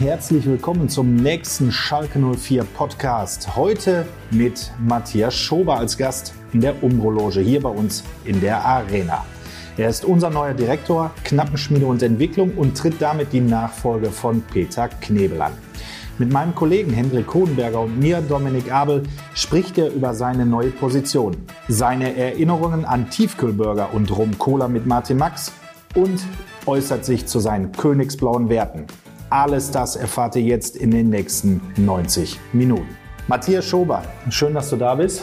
herzlich willkommen zum nächsten Schalke 04 Podcast. Heute mit Matthias Schober als Gast in der Umbrologe hier bei uns in der Arena. Er ist unser neuer Direktor Knappenschmiede und Entwicklung und tritt damit die Nachfolge von Peter Knebel an. Mit meinem Kollegen Hendrik Hohenberger und mir, Dominik Abel, spricht er über seine neue Position, seine Erinnerungen an Tiefkühlburger und Rum-Cola mit Martin Max und äußert sich zu seinen königsblauen Werten. Alles das erfahrt ihr jetzt in den nächsten 90 Minuten. Matthias Schober, schön, dass du da bist.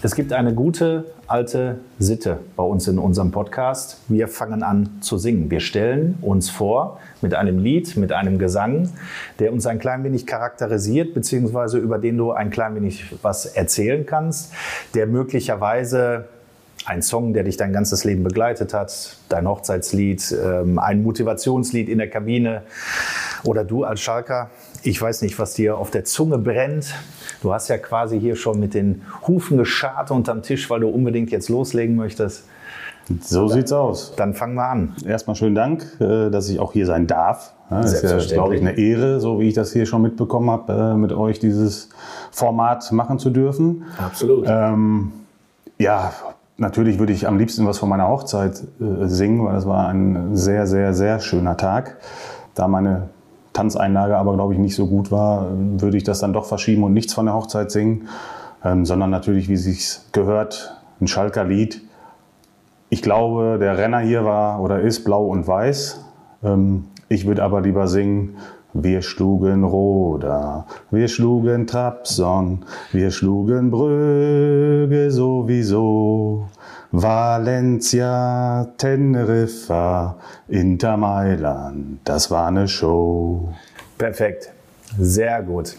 Es gibt eine gute alte Sitte bei uns in unserem Podcast. Wir fangen an zu singen. Wir stellen uns vor mit einem Lied, mit einem Gesang, der uns ein klein wenig charakterisiert, beziehungsweise über den du ein klein wenig was erzählen kannst, der möglicherweise ein Song, der dich dein ganzes Leben begleitet hat, dein Hochzeitslied, ähm, ein Motivationslied in der Kabine oder du als Schalker. Ich weiß nicht, was dir auf der Zunge brennt. Du hast ja quasi hier schon mit den Hufen geschart unterm Tisch, weil du unbedingt jetzt loslegen möchtest. So dann, sieht's aus. Dann fangen wir an. Erstmal schönen Dank, äh, dass ich auch hier sein darf. Das ist ja, glaube ich, eine Ehre, so wie ich das hier schon mitbekommen habe, äh, mit euch dieses Format machen zu dürfen. Absolut. Ähm, ja, Natürlich würde ich am liebsten was von meiner Hochzeit äh, singen, weil das war ein sehr, sehr, sehr schöner Tag. Da meine Tanzeinlage aber, glaube ich, nicht so gut war, würde ich das dann doch verschieben und nichts von der Hochzeit singen, ähm, sondern natürlich, wie sich's gehört, ein Schalker Lied. Ich glaube, der Renner hier war oder ist blau und weiß. Ähm, ich würde aber lieber singen, wir schlugen Roda, wir schlugen Trabzon, wir schlugen Brügge sowieso. Valencia, Teneriffa, Inter Mailand, das war eine Show. Perfekt, sehr gut.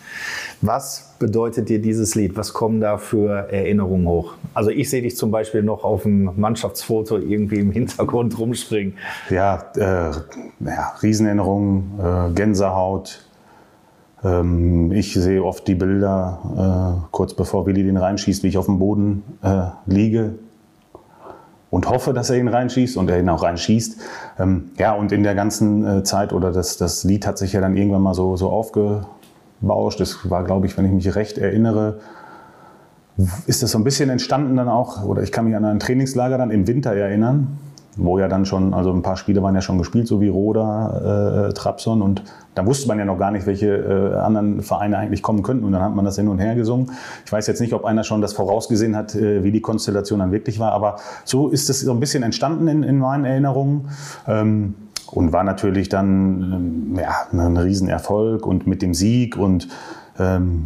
Was bedeutet dir dieses Lied? Was kommen da für Erinnerungen hoch? Also ich sehe dich zum Beispiel noch auf dem Mannschaftsfoto irgendwie im Hintergrund rumspringen. Ja, äh, ja Riesenerinnerungen, äh, Gänsehaut. Ähm, ich sehe oft die Bilder, äh, kurz bevor Willi den reinschießt, wie ich auf dem Boden äh, liege und hoffe, dass er ihn reinschießt und er ihn auch reinschießt. Ähm, ja, und in der ganzen äh, Zeit oder das, das Lied hat sich ja dann irgendwann mal so, so aufge Bausch. Das war, glaube ich, wenn ich mich recht erinnere, ist das so ein bisschen entstanden dann auch, oder ich kann mich an ein Trainingslager dann im Winter erinnern, wo ja dann schon, also ein paar Spiele waren ja schon gespielt, so wie Roda, äh, Trabzon und da wusste man ja noch gar nicht, welche äh, anderen Vereine eigentlich kommen könnten und dann hat man das hin und her gesungen. Ich weiß jetzt nicht, ob einer schon das vorausgesehen hat, äh, wie die Konstellation dann wirklich war, aber so ist es so ein bisschen entstanden in, in meinen Erinnerungen. Ähm, und war natürlich dann ähm, ja, ein Riesenerfolg und mit dem Sieg und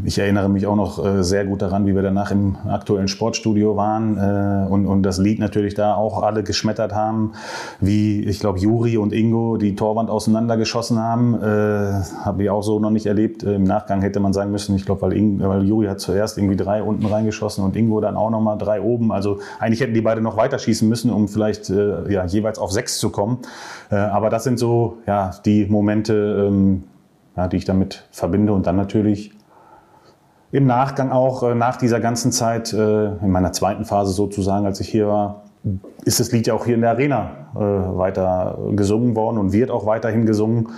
ich erinnere mich auch noch äh, sehr gut daran, wie wir danach im aktuellen Sportstudio waren äh, und, das Lied natürlich da auch alle geschmettert haben, wie ich glaube Juri und Ingo die Torwand auseinandergeschossen haben. Äh, Habe ich auch so noch nicht erlebt. Im Nachgang hätte man sagen müssen, ich glaube, weil, weil Juri hat zuerst irgendwie drei unten reingeschossen und Ingo dann auch nochmal drei oben. Also eigentlich hätten die beide noch weiterschießen müssen, um vielleicht ja, jeweils auf sechs zu kommen. Aber das sind so ja, die Momente, ähm, ja, die ich damit verbinde und dann natürlich im Nachgang auch äh, nach dieser ganzen Zeit, äh, in meiner zweiten Phase sozusagen, als ich hier war, ist das Lied ja auch hier in der Arena äh, weiter gesungen worden und wird auch weiterhin gesungen.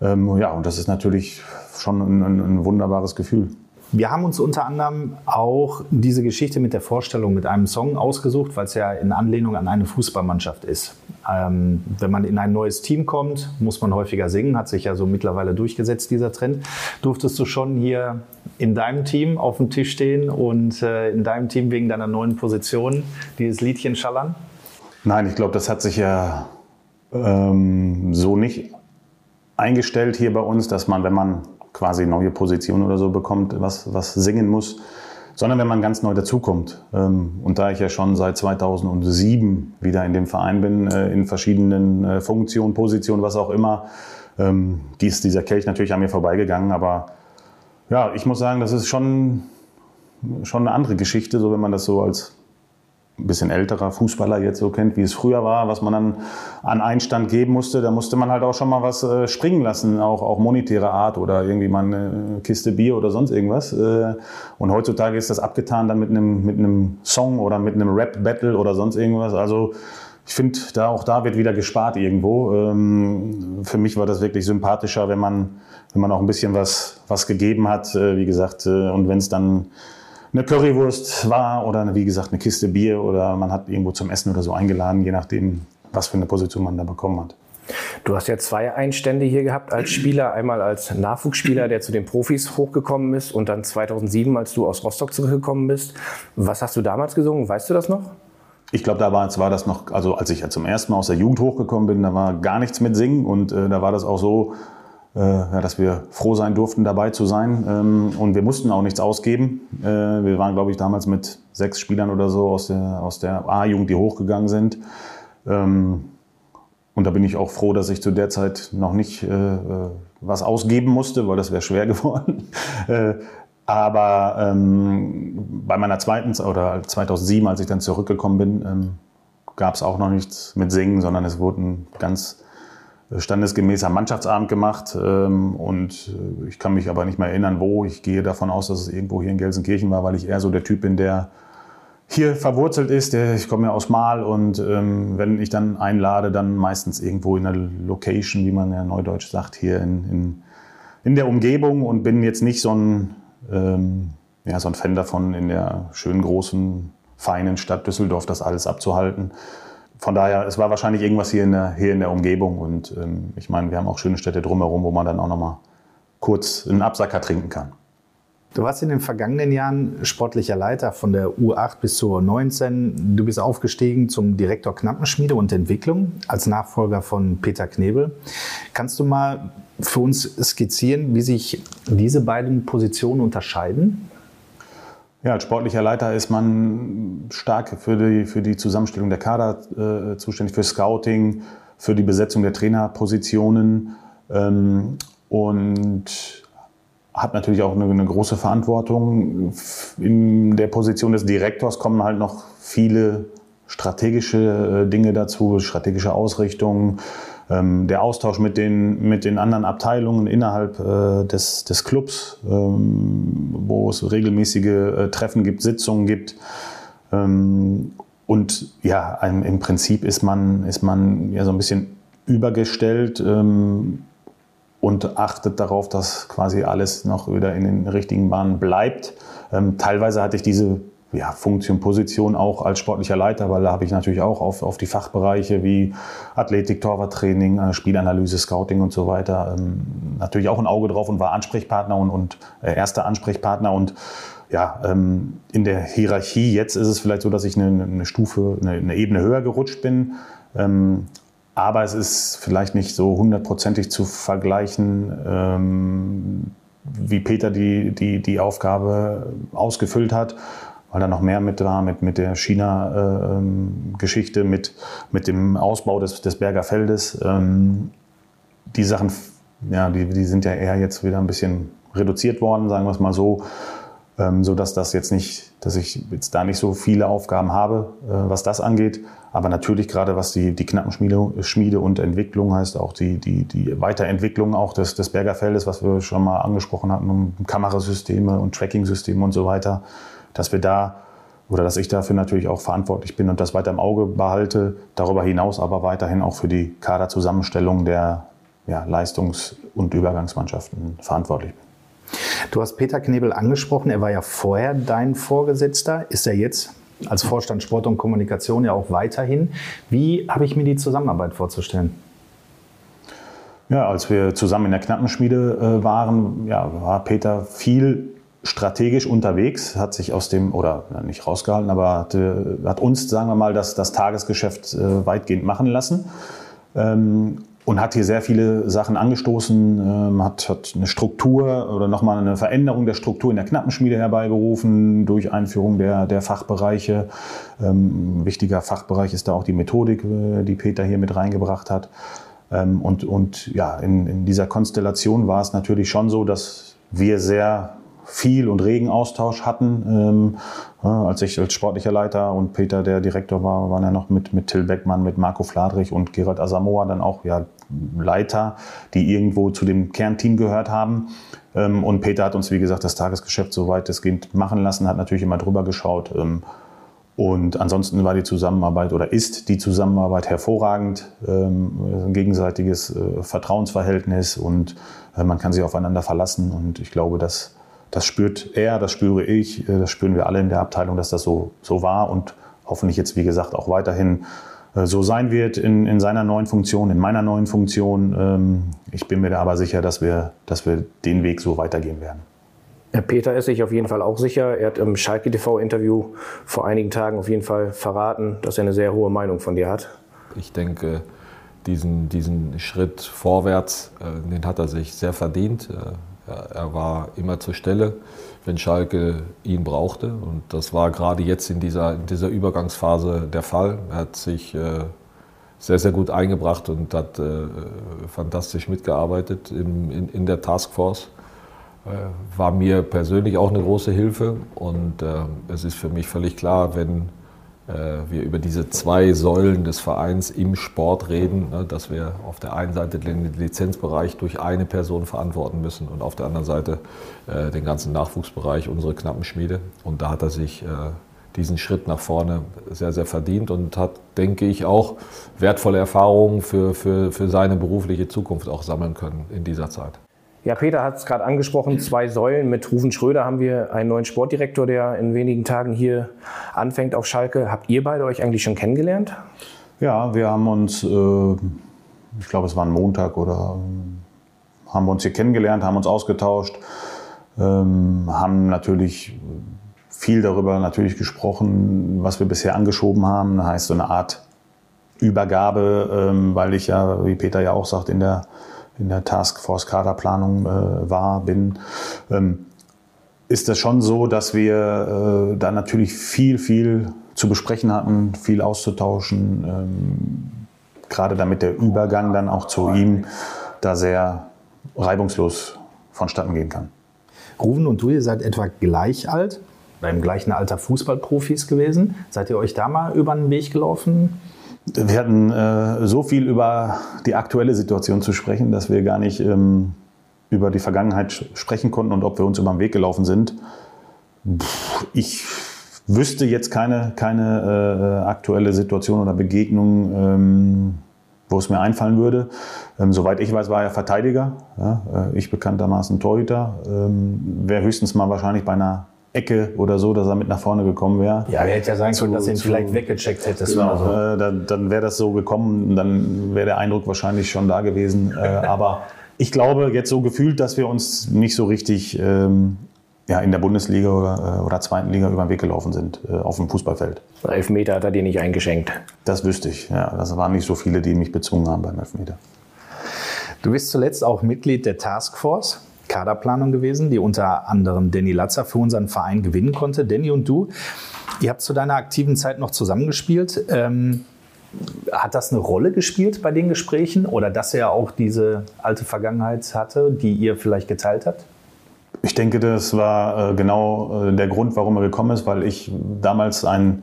Ähm, ja, und das ist natürlich schon ein, ein, ein wunderbares Gefühl. Wir haben uns unter anderem auch diese Geschichte mit der Vorstellung mit einem Song ausgesucht, weil es ja in Anlehnung an eine Fußballmannschaft ist. Ähm, wenn man in ein neues Team kommt, muss man häufiger singen, hat sich ja so mittlerweile durchgesetzt, dieser Trend. Durftest du schon hier in deinem Team auf dem Tisch stehen und äh, in deinem Team wegen deiner neuen Position dieses Liedchen schallern? Nein, ich glaube, das hat sich ja ähm, so nicht eingestellt hier bei uns, dass man, wenn man quasi neue Position oder so bekommt, was, was singen muss, sondern wenn man ganz neu dazukommt. Ähm, und da ich ja schon seit 2007 wieder in dem Verein bin, äh, in verschiedenen äh, Funktionen, Positionen, was auch immer, ähm, ist dieser Kelch natürlich an mir vorbeigegangen. Aber ja, ich muss sagen, das ist schon, schon eine andere Geschichte, so wenn man das so als ein bisschen älterer Fußballer jetzt so kennt, wie es früher war, was man dann an Einstand geben musste, da musste man halt auch schon mal was äh, springen lassen, auch, auch monetäre Art oder irgendwie mal eine Kiste Bier oder sonst irgendwas. Äh, und heutzutage ist das abgetan dann mit einem, mit einem Song oder mit einem Rap-Battle oder sonst irgendwas. Also ich finde, da auch da wird wieder gespart irgendwo. Ähm, für mich war das wirklich sympathischer, wenn man, wenn man auch ein bisschen was, was gegeben hat. Äh, wie gesagt, und wenn es dann eine Currywurst war oder wie gesagt eine Kiste Bier oder man hat irgendwo zum Essen oder so eingeladen, je nachdem, was für eine Position man da bekommen hat. Du hast ja zwei Einstände hier gehabt als Spieler. Einmal als Nachwuchsspieler, der zu den Profis hochgekommen ist und dann 2007, als du aus Rostock zurückgekommen bist. Was hast du damals gesungen? Weißt du das noch? Ich glaube, da war, das noch, also als ich ja zum ersten Mal aus der Jugend hochgekommen bin, da war gar nichts mit Singen und äh, da war das auch so, dass wir froh sein durften, dabei zu sein. Ähm, und wir mussten auch nichts ausgeben. Äh, wir waren, glaube ich, damals mit sechs Spielern oder so aus der, aus der A-Jugend, die hochgegangen sind. Ähm, und da bin ich auch froh, dass ich zu der Zeit noch nicht äh, äh was ausgeben musste, weil das wäre schwer geworden. Äh, aber ähm, bei meiner zweiten oder 2007, als ich dann zurückgekommen bin, gab es auch noch nichts mit Singen, sondern es wurde ein ganz standesgemäßer Mannschaftsabend gemacht. Ähm, und äh, ich kann mich aber nicht mehr erinnern, wo. Ich gehe davon aus, dass es irgendwo hier in Gelsenkirchen war, weil ich eher so der Typ bin, der hier verwurzelt ist. Ich komme ja aus Mal und ähm, wenn ich dann einlade, dann meistens irgendwo in einer Location, wie man ja neudeutsch sagt, hier in, in, in der Umgebung und bin jetzt nicht so ein, ähm, ja, so ein Fan davon, in der schönen großen, feinen Stadt Düsseldorf das alles abzuhalten. Von daher, es war wahrscheinlich irgendwas hier in der, hier in der Umgebung und ähm, ich meine, wir haben auch schöne Städte drumherum, wo man dann auch nochmal kurz einen Absacker trinken kann. Du warst in den vergangenen Jahren sportlicher Leiter von der U8 bis zur U19. Du bist aufgestiegen zum Direktor Knappenschmiede und Entwicklung als Nachfolger von Peter Knebel. Kannst du mal für uns skizzieren, wie sich diese beiden Positionen unterscheiden? Ja, als sportlicher Leiter ist man stark für die, für die Zusammenstellung der Kader äh, zuständig, für Scouting, für die Besetzung der Trainerpositionen ähm, und hat natürlich auch eine, eine, große Verantwortung. In der Position des Direktors kommen halt noch viele strategische äh, Dinge dazu, strategische Ausrichtungen, der Austausch mit den, mit den anderen Abteilungen innerhalb äh, des, des Clubs, ähm, wo es regelmäßige äh, Treffen gibt, Sitzungen gibt. Ähm, und ja, im Prinzip ist man, ist man ja so ein bisschen übergestellt ähm, und achtet darauf, dass quasi alles noch wieder in den richtigen Bahnen bleibt. Ähm, teilweise hatte ich diese ja, Funktion, Position auch als sportlicher Leiter, weil da habe ich natürlich auch auf, auf die Fachbereiche wie Athletik, Torwarttraining, äh, Spielanalyse, Scouting und so weiter ähm, natürlich auch ein Auge drauf und war Ansprechpartner und, und äh, erster Ansprechpartner und ja, ähm, in der Hierarchie jetzt ist es vielleicht so, dass ich eine, eine Stufe, eine, eine, Ebene höher gerutscht bin. Ähm, aber es ist vielleicht nicht so hundertprozentig zu vergleichen, ähm, wie Peter die, die, die Aufgabe ausgefüllt hat, weil da noch mehr mit war, mit, mit der China-Geschichte, ähm, mit, mit dem Ausbau des, des Berger Feldes. Ähm, die Sachen, ja, die, die sind ja eher jetzt wieder ein bisschen reduziert worden, sagen wir es mal so ähm, so dass das jetzt nicht, dass ich jetzt da nicht so viele Aufgaben habe, äh, was das angeht. Aber natürlich gerade was die, die Knappenschmiede Schmiede und Entwicklung heißt, auch die, die, die Weiterentwicklung auch des, des Bergerfeldes, was wir schon mal angesprochen hatten, um Kamerasysteme und Tracking-Systeme und so weiter, dass wir da oder dass ich dafür natürlich auch verantwortlich bin und das weiter im Auge behalte, darüber hinaus aber weiterhin auch für die Kaderzusammenstellung der ja, Leistungs- und Übergangsmannschaften verantwortlich bin. Du hast Peter Knebel angesprochen, er war ja vorher dein Vorgesetzter, ist er jetzt als Vorstand Sport und Kommunikation ja auch weiterhin. Wie habe ich mir die Zusammenarbeit vorzustellen? Ja, als wir zusammen in der Knappenschmiede äh, waren, ja, war Peter viel strategisch unterwegs, hat sich aus dem, oder nicht rausgehalten, aber hat, hat uns, sagen wir mal, das, das Tagesgeschäft äh, weitgehend machen lassen. Ähm, und hat hier sehr viele Sachen angestoßen, ähm, hat, hat eine Struktur oder nochmal eine Veränderung der Struktur in der Knappenschmiede herbeigerufen durch Einführung der, der Fachbereiche. Ähm, ein wichtiger Fachbereich ist da auch die Methodik, äh, die Peter hier mit reingebracht hat. Ähm, und, und ja, in, in dieser Konstellation war es natürlich schon so, dass wir sehr viel und regen Austausch hatten. Ähm, als ich als sportlicher Leiter und Peter, der Direktor war, waren ja noch mit, mit Till Beckmann, mit Marco Fladrich und Gerald Asamoah dann auch ja, Leiter, die irgendwo zu dem Kernteam gehört haben. Ähm, und Peter hat uns, wie gesagt, das Tagesgeschäft so weit es geht machen lassen, hat natürlich immer drüber geschaut. Ähm, Und ansonsten war die Zusammenarbeit oder ist die Zusammenarbeit hervorragend, ähm, ein gegenseitiges äh, Vertrauensverhältnis und äh, man kann sich aufeinander verlassen. Und ich glaube, dass das spürt er, das spüre ich, äh, das spüren wir alle in der Abteilung, dass das so, so war und hoffentlich jetzt, wie gesagt, auch weiterhin äh, so sein wird in, in seiner neuen Funktion, in meiner neuen Funktion. Ähm, ich bin mir da aber sicher, dass wir, dass wir den Weg so weitergehen werden. Herr Peter ist sich auf jeden Fall auch sicher. Er hat im Schalke TV-Interview vor einigen Tagen auf jeden Fall verraten, dass er eine sehr hohe Meinung von dir hat. Ich denke, diesen, diesen Schritt vorwärts, äh, den hat er sich sehr verdient. Äh, er war immer zur Stelle, wenn Schalke ihn brauchte. Und das war gerade jetzt in dieser, in dieser Übergangsphase der Fall. Er hat sich äh, sehr, sehr gut eingebracht und hat fantastisch mitgearbeitet in, in der Taskforce. Äh, war mir persönlich auch eine große Hilfe. Und äh, es ist für mich völlig klar, wenn äh, wir über diese zwei Säulen des Vereins im Sport reden, ne, dass wir auf der einen Seite den Lizenzbereich durch eine Person verantworten müssen und auf der anderen Seite äh, den ganzen Nachwuchsbereich, unsere knappen Schmiede. Und da hat er sich äh, diesen Schritt nach vorne sehr, sehr verdient und hat, denke ich, auch wertvolle Erfahrungen für, für, für seine berufliche Zukunft auch sammeln können in dieser Zeit. Ja, Peter hat es gerade angesprochen, zwei Säulen. Mit Rufen Schröder haben wir einen neuen Sportdirektor, der in wenigen Tagen hier anfängt auf Schalke. Habt ihr beide euch eigentlich schon kennengelernt? Ja, wir haben uns, äh, ich glaube, es war ein Montag oder haben wir uns hier kennengelernt, haben uns ausgetauscht, ähm, haben natürlich viel darüber natürlich gesprochen, was wir bisher angeschoben haben. Das heißt so eine Art Übergabe, ähm, weil ich ja, wie Peter ja auch sagt, in der in der Taskforce Kaderplanung äh, war, bin, ähm, ist das schon so, dass wir äh, da natürlich viel, viel zu besprechen hatten, viel auszutauschen, ähm, gerade damit der Übergang dann auch zu ihm da sehr reibungslos vonstatten gehen kann. Ruven und du, ihr seid etwa gleich alt, beim gleichen Alter Fußballprofis gewesen. Seid ihr euch da mal über den Weg gelaufen? Wir hatten äh, so viel über die aktuelle Situation zu sprechen, dass wir gar nicht ähm, über die Vergangenheit sprechen konnten und ob wir uns über den Weg gelaufen sind. Pff, ich wüsste jetzt keine, keine äh, aktuelle Situation oder Begegnung, ähm, wo es mir einfallen würde. Ähm, soweit ich weiß, war er Verteidiger. Ja, äh, ich bekanntermaßen Torhüter. Ähm, Wäre höchstens mal wahrscheinlich bei einer Ecke oder so, dass er mit nach vorne gekommen wäre. Ja, er hätte ja sagen können, dass er ihn vielleicht weggecheckt hätte. Genau, so. äh, dann, dann wäre das so gekommen, dann wäre der Eindruck wahrscheinlich schon da gewesen. Äh, aber ich glaube, jetzt so gefühlt, dass wir uns nicht so richtig ähm, ja, in der Bundesliga oder, äh, oder zweiten Liga über den Weg gelaufen sind, äh, auf dem Fußballfeld. Elfmeter hat er dir nicht eingeschenkt. Das wüsste ich, ja. Das waren nicht so viele, die mich bezwungen haben beim Elfmeter. Du bist zuletzt auch Mitglied der Taskforce. Kaderplanung gewesen, die unter anderem Danny Latzer für unseren Verein gewinnen konnte. Danny und du, ihr habt zu deiner aktiven Zeit noch zusammengespielt. Ähm, hat das eine Rolle gespielt bei den Gesprächen oder dass er auch diese alte Vergangenheit hatte, die ihr vielleicht geteilt habt? Ich denke, das war äh, genau äh, der Grund, warum er gekommen ist, weil ich damals ein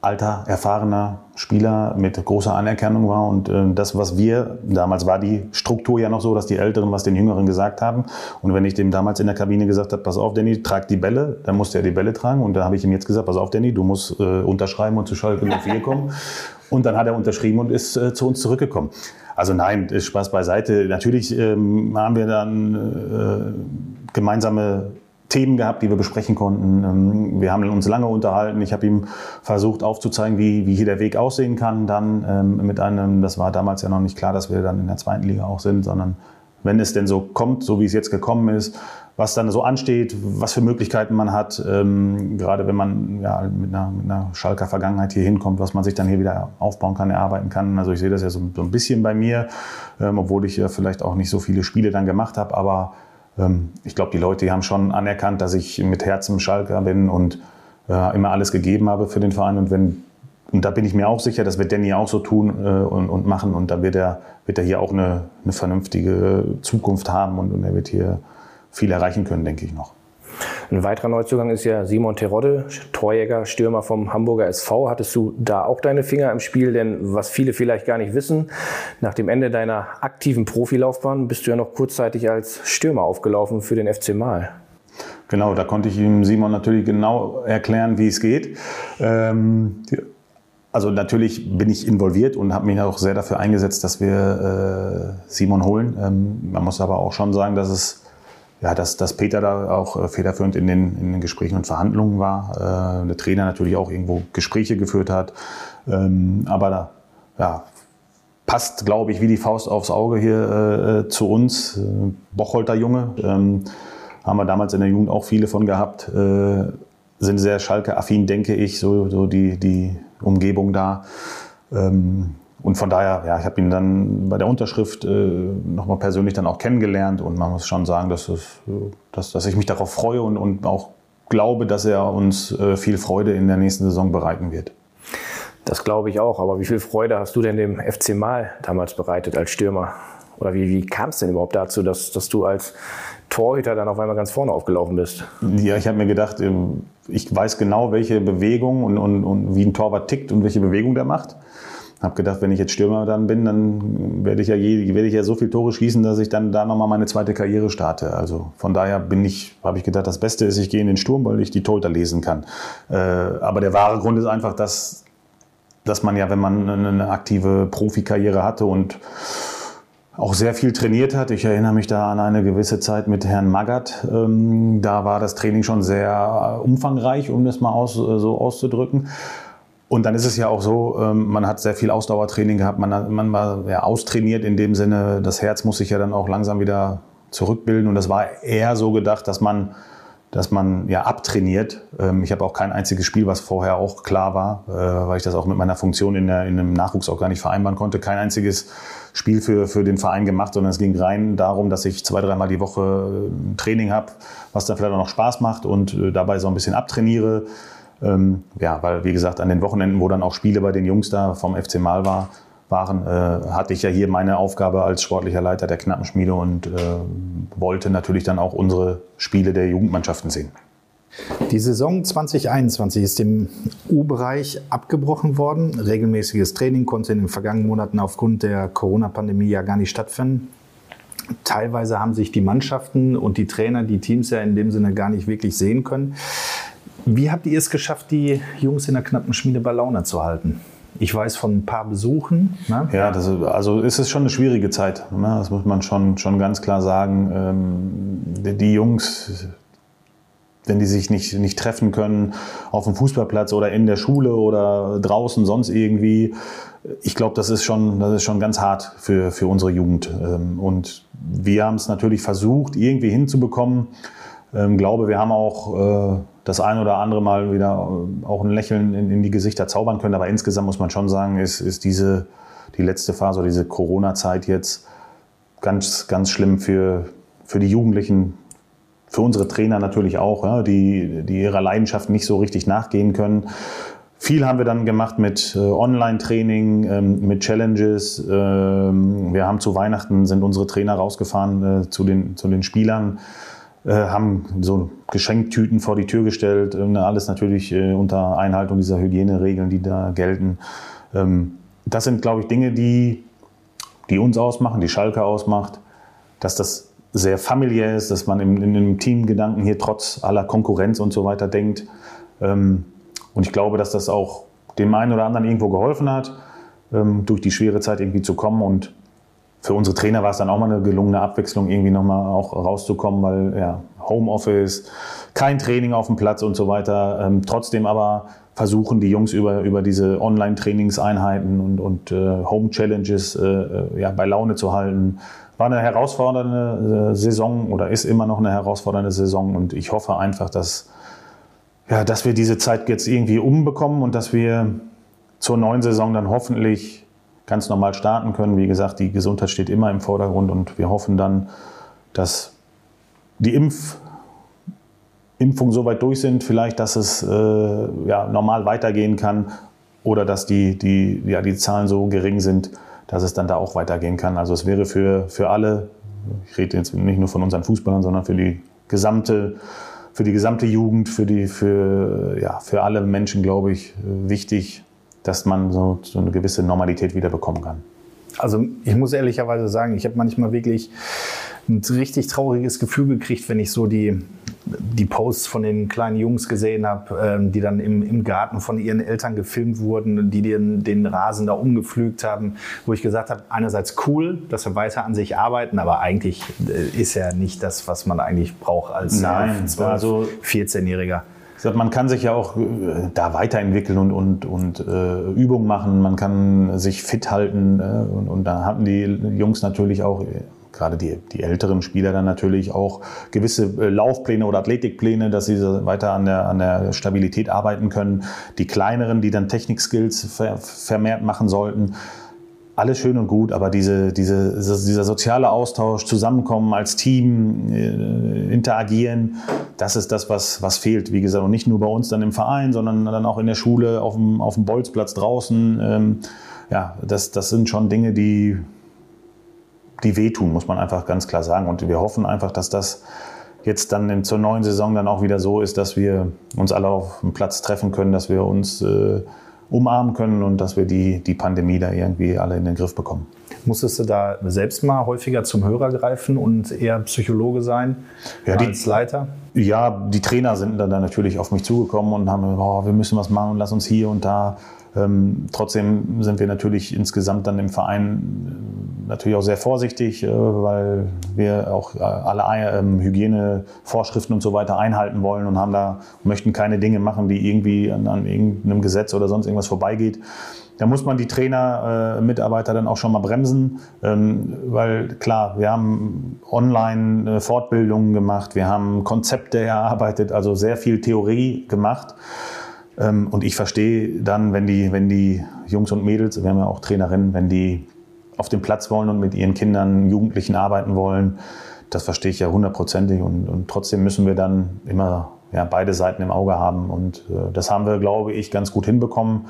alter, erfahrener Spieler mit großer Anerkennung war. Und äh, das, was wir, damals war die Struktur ja noch so, dass die Älteren was den Jüngeren gesagt haben. Und wenn ich dem damals in der Kabine gesagt habe, pass auf, Danny, trag die Bälle, dann musste er die Bälle tragen. Und da habe ich ihm jetzt gesagt, pass auf, Danny, du musst äh, unterschreiben und zu Schalke 04 kommen. Und dann hat er unterschrieben und ist äh, zu uns zurückgekommen. Also nein, Spaß beiseite. Natürlich ähm, haben wir dann äh, gemeinsame Themen gehabt, die wir besprechen konnten. Ähm, wir haben uns lange unterhalten. Ich habe ihm versucht aufzuzeigen, wie, wie hier der Weg aussehen kann. Dann ähm, mit einem, das war damals ja noch nicht klar, dass wir dann in der zweiten Liga auch sind, sondern wenn es denn so kommt, so wie es jetzt gekommen ist, was dann so ansteht, was für Möglichkeiten man hat, ähm, gerade wenn man ja, mit, einer, mit einer Schalker Vergangenheit hier hinkommt, was man sich dann hier wieder aufbauen kann, erarbeiten kann. Also ich sehe das ja so, so ein bisschen bei mir, ähm, obwohl ich ja vielleicht auch nicht so viele Spiele dann gemacht habe, aber ich glaube, die Leute haben schon anerkannt, dass ich mit Herzen Schalker bin und äh, immer alles gegeben habe für den Verein. Und wenn und da bin ich mir auch sicher, das wird Danny auch so tun äh, und, und, machen. Und da wird er, wird er hier auch eine, eine vernünftige Zukunft haben und, und er wird hier viel erreichen können, denke ich noch. Ein weiterer Neuzugang ist ja Simon Terodde, Torjäger, Stürmer vom Hamburger SV. Hattest du da auch deine Finger im Spiel? Denn was viele vielleicht gar nicht wissen, nach dem Ende deiner aktiven Profilaufbahn bist du ja noch kurzzeitig als Stürmer aufgelaufen für den FC Mahl. Genau, da konnte ich ihm Simon natürlich genau erklären, wie es geht. Ähm, also natürlich bin ich involviert und habe mich auch sehr dafür eingesetzt, dass wir äh, Simon holen. Ähm, man muss aber auch schon sagen, dass es ja, dass, dass Peter da auch äh, federführend in den, in den Gesprächen und Verhandlungen war. Äh, der Trainer natürlich auch irgendwo Gespräche geführt hat. Ähm, aber da, ja, passt, glaube ich, wie die Faust aufs Auge hier äh, zu uns. Äh, Bocholter Junge, ähm, haben wir damals in der Jugend auch viele von gehabt. Äh, sind sehr Schalke-affin, denke ich, so, so die, die Umgebung da. Ähm, und von daher, ja, ich habe ihn dann bei der Unterschrift äh, nochmal persönlich dann auch kennengelernt und man muss schon sagen, dass, es, dass, dass ich mich darauf freue und, und auch glaube, dass er uns äh, viel Freude in der nächsten Saison bereiten wird. Das glaube ich auch. Aber wie viel Freude hast du denn dem FC Mal damals bereitet als Stürmer? Oder wie, wie kam es denn überhaupt dazu, dass, dass du als Torhüter dann auf einmal ganz vorne aufgelaufen bist? Ja, ich habe mir gedacht, ähm, ich weiß genau, welche Bewegung und, und, und wie ein Torwart tickt und welche Bewegung der macht. Habe gedacht, wenn ich jetzt Stürmer dann bin, dann werde ich ja je, werde ich ja so viele Tore schießen, dass ich dann da nochmal meine zweite Karriere starte. Also von daher bin ich, habe ich gedacht, das Beste ist, ich gehe in den Sturm, weil ich die Torhüter lesen kann. Äh, aber der wahre Grund ist einfach, dass, dass man ja, wenn man eine aktive Profikarriere hatte und auch sehr viel trainiert hat. Ich erinnere mich da an eine gewisse Zeit mit Herrn Magath. Ähm, da war das Training schon sehr umfangreich, um das mal aus, so auszudrücken. Und dann ist es ja auch so, ähm, man hat sehr viel Ausdauertraining gehabt, man, man war ja austrainiert in dem Sinne, das Herz muss sich ja dann auch langsam wieder zurückbilden. Und das war eher so gedacht, dass man, dass man ja abtrainiert. Ähm, ich habe auch kein einziges Spiel, was vorher auch klar war, äh, weil ich das auch mit meiner Funktion in, der, in einem Nachwuchs auch gar nicht vereinbaren konnte. Kein einziges Spiel für, für den Verein gemacht, sondern es ging rein darum, dass ich zwei, dreimal die Woche äh, Training habe, was dann vielleicht auch noch Spaß macht und äh, dabei so ein bisschen abtrainiere. Ähm, ja, weil wie gesagt, an den Wochenenden, wo dann auch Spiele bei den Jungs da vom FC Mal war, waren, äh, hatte ich ja hier meine Aufgabe als sportlicher Leiter der Knappenschmiede und äh, wollte natürlich dann auch unsere Spiele der Jugendmannschaften sehen. Die Saison 2021 ist im U-Bereich abgebrochen worden. Regelmäßiges Training konnte in den vergangenen Monaten aufgrund der Corona-Pandemie ja gar nicht stattfinden. Teilweise haben sich die Mannschaften und die Trainer, die Teams ja in dem Sinne gar nicht wirklich sehen können. Wie habt ihr es geschafft, die Jungs in der knappen Schmiede bei Laune zu halten? Ich weiß von ein paar Besuchen. Ne? Ja, das ist, also ist es schon eine schwierige Zeit. Ne? Das muss man schon, schon ganz klar sagen. Ähm, die Jungs, wenn die sich nicht, nicht treffen können auf dem Fußballplatz oder in der Schule oder draußen sonst irgendwie, ich glaube, das ist schon, das ist schon ganz hart für, für unsere Jugend. Ähm, und wir haben es natürlich versucht, irgendwie hinzubekommen. Ich ähm, glaube, wir haben auch äh, das ein oder andere Mal wieder äh, auch ein Lächeln in, in die Gesichter zaubern können. Aber insgesamt muss man schon sagen, ist, ist diese, die letzte Phase diese Corona-Zeit jetzt ganz, ganz schlimm für, für die Jugendlichen, für unsere Trainer natürlich auch, ja, die, die ihrer Leidenschaft nicht so richtig nachgehen können. Viel haben wir dann gemacht mit äh, Online-Training, ähm, mit Challenges. Ähm, wir haben zu Weihnachten sind unsere Trainer rausgefahren äh, zu, den, zu den Spielern haben so Geschenktüten vor die Tür gestellt, äh, alles natürlich äh, unter Einhaltung dieser Hygieneregeln, die da gelten. Ähm, das sind, glaube ich, Dinge, die, die uns ausmachen, die Schalke ausmacht, dass das sehr familiär ist, dass man in, in einem Teamgedanken hier trotz aller Konkurrenz und so weiter denkt. Ähm, und ich glaube, dass das auch dem einen oder anderen irgendwo geholfen hat, ähm, durch die schwere Zeit irgendwie zu kommen und für unsere Trainer war es dann auch mal eine gelungene Abwechslung, irgendwie nochmal auch rauszukommen, weil ja, Homeoffice, kein Training auf dem Platz und so weiter. Ähm, trotzdem aber versuchen die Jungs über, über diese Online-Trainingseinheiten und, und äh, Home-Challenges äh, äh, ja, bei Laune zu halten. War eine herausfordernde äh, Saison oder ist immer noch eine herausfordernde Saison und ich hoffe einfach, dass, ja, dass wir diese Zeit jetzt irgendwie umbekommen und dass wir zur neuen Saison dann hoffentlich ganz normal starten können. Wie gesagt, die Gesundheit steht immer im Vordergrund und wir hoffen dann, dass die Impf Impfungen so weit durch sind, vielleicht, dass es äh, ja, normal weitergehen kann oder dass die, die, ja, die Zahlen so gering sind, dass es dann da auch weitergehen kann. Also es wäre für, für alle, ich rede jetzt nicht nur von unseren Fußballern, sondern für die gesamte, für die gesamte Jugend, für, die, für, ja, für alle Menschen, glaube ich, wichtig, dass man so, so eine gewisse Normalität wieder bekommen kann. Also ich muss ehrlicherweise sagen, ich habe manchmal wirklich ein richtig trauriges Gefühl gekriegt, wenn ich so die, die Posts von den kleinen Jungs gesehen habe, ähm, die dann im, im Garten von ihren Eltern gefilmt wurden, die den, den Rasen da umgepflügt haben, wo ich gesagt habe, einerseits cool, dass wir weiter an sich arbeiten, aber eigentlich äh, ist ja nicht das, was man eigentlich braucht als Nein, 12, also 14-Jähriger. Sag, man kann sich ja auch äh, da weiterentwickeln und, und, und äh, Übungen machen, man kann sich fit halten. Äh, und, und da hatten die Jungs natürlich auch, äh, gerade die, die älteren Spieler dann natürlich auch gewisse äh, Laufpläne oder Athletikpläne, dass sie weiter an der, an der Stabilität arbeiten können. Die kleineren, die dann Technikskills ver, vermehrt machen sollten alles schön und gut, aber diese, diese, dieser soziale Austausch, Zusammenkommen als Team, äh, interagieren, das ist das, was, was fehlt. Wie gesagt, und nicht nur bei uns dann im Verein, sondern dann auch in der Schule, auf dem, auf dem Bolzplatz draußen. Ähm, ja, das, das sind schon Dinge, die, die wehtun, muss man einfach ganz klar sagen. Und wir hoffen einfach, dass das jetzt dann in, zur neuen Saison dann auch wieder so ist, dass wir uns alle auf dem Platz treffen können, dass wir uns äh, umarmen können und dass wir die, die Pandemie da irgendwie alle in den Griff bekommen. Musstest du da selbst mal häufiger zum Hörer greifen und eher Psychologe sein ja, die, als Leiter? Ja, die Trainer sind dann natürlich auf mich zugekommen und haben gesagt, oh, wir müssen was machen und lass uns hier und da ähm, trotzdem sind wir natürlich insgesamt dann im Verein äh, natürlich auch sehr vorsichtig, äh, weil wir auch äh, alle ähm, Hygienevorschriften und so weiter einhalten wollen und haben da möchten keine Dinge machen, die irgendwie an, an irgendeinem Gesetz oder sonst irgendwas vorbeigeht. Da muss man die Trainer, äh, Mitarbeiter dann auch schon mal bremsen, ähm, weil klar, wir haben online Fortbildungen gemacht, wir haben Konzepte erarbeitet, also sehr viel Theorie gemacht. Ähm, und ich verstehe dann, wenn die, wenn die Jungs und Mädels, wir haben ja auch Trainerinnen, wenn die auf den Platz wollen und mit ihren Kindern, Jugendlichen arbeiten wollen, das verstehe ich ja hundertprozentig. Und, und trotzdem müssen wir dann immer ja, beide Seiten im Auge haben. Und äh, das haben wir, glaube ich, ganz gut hinbekommen.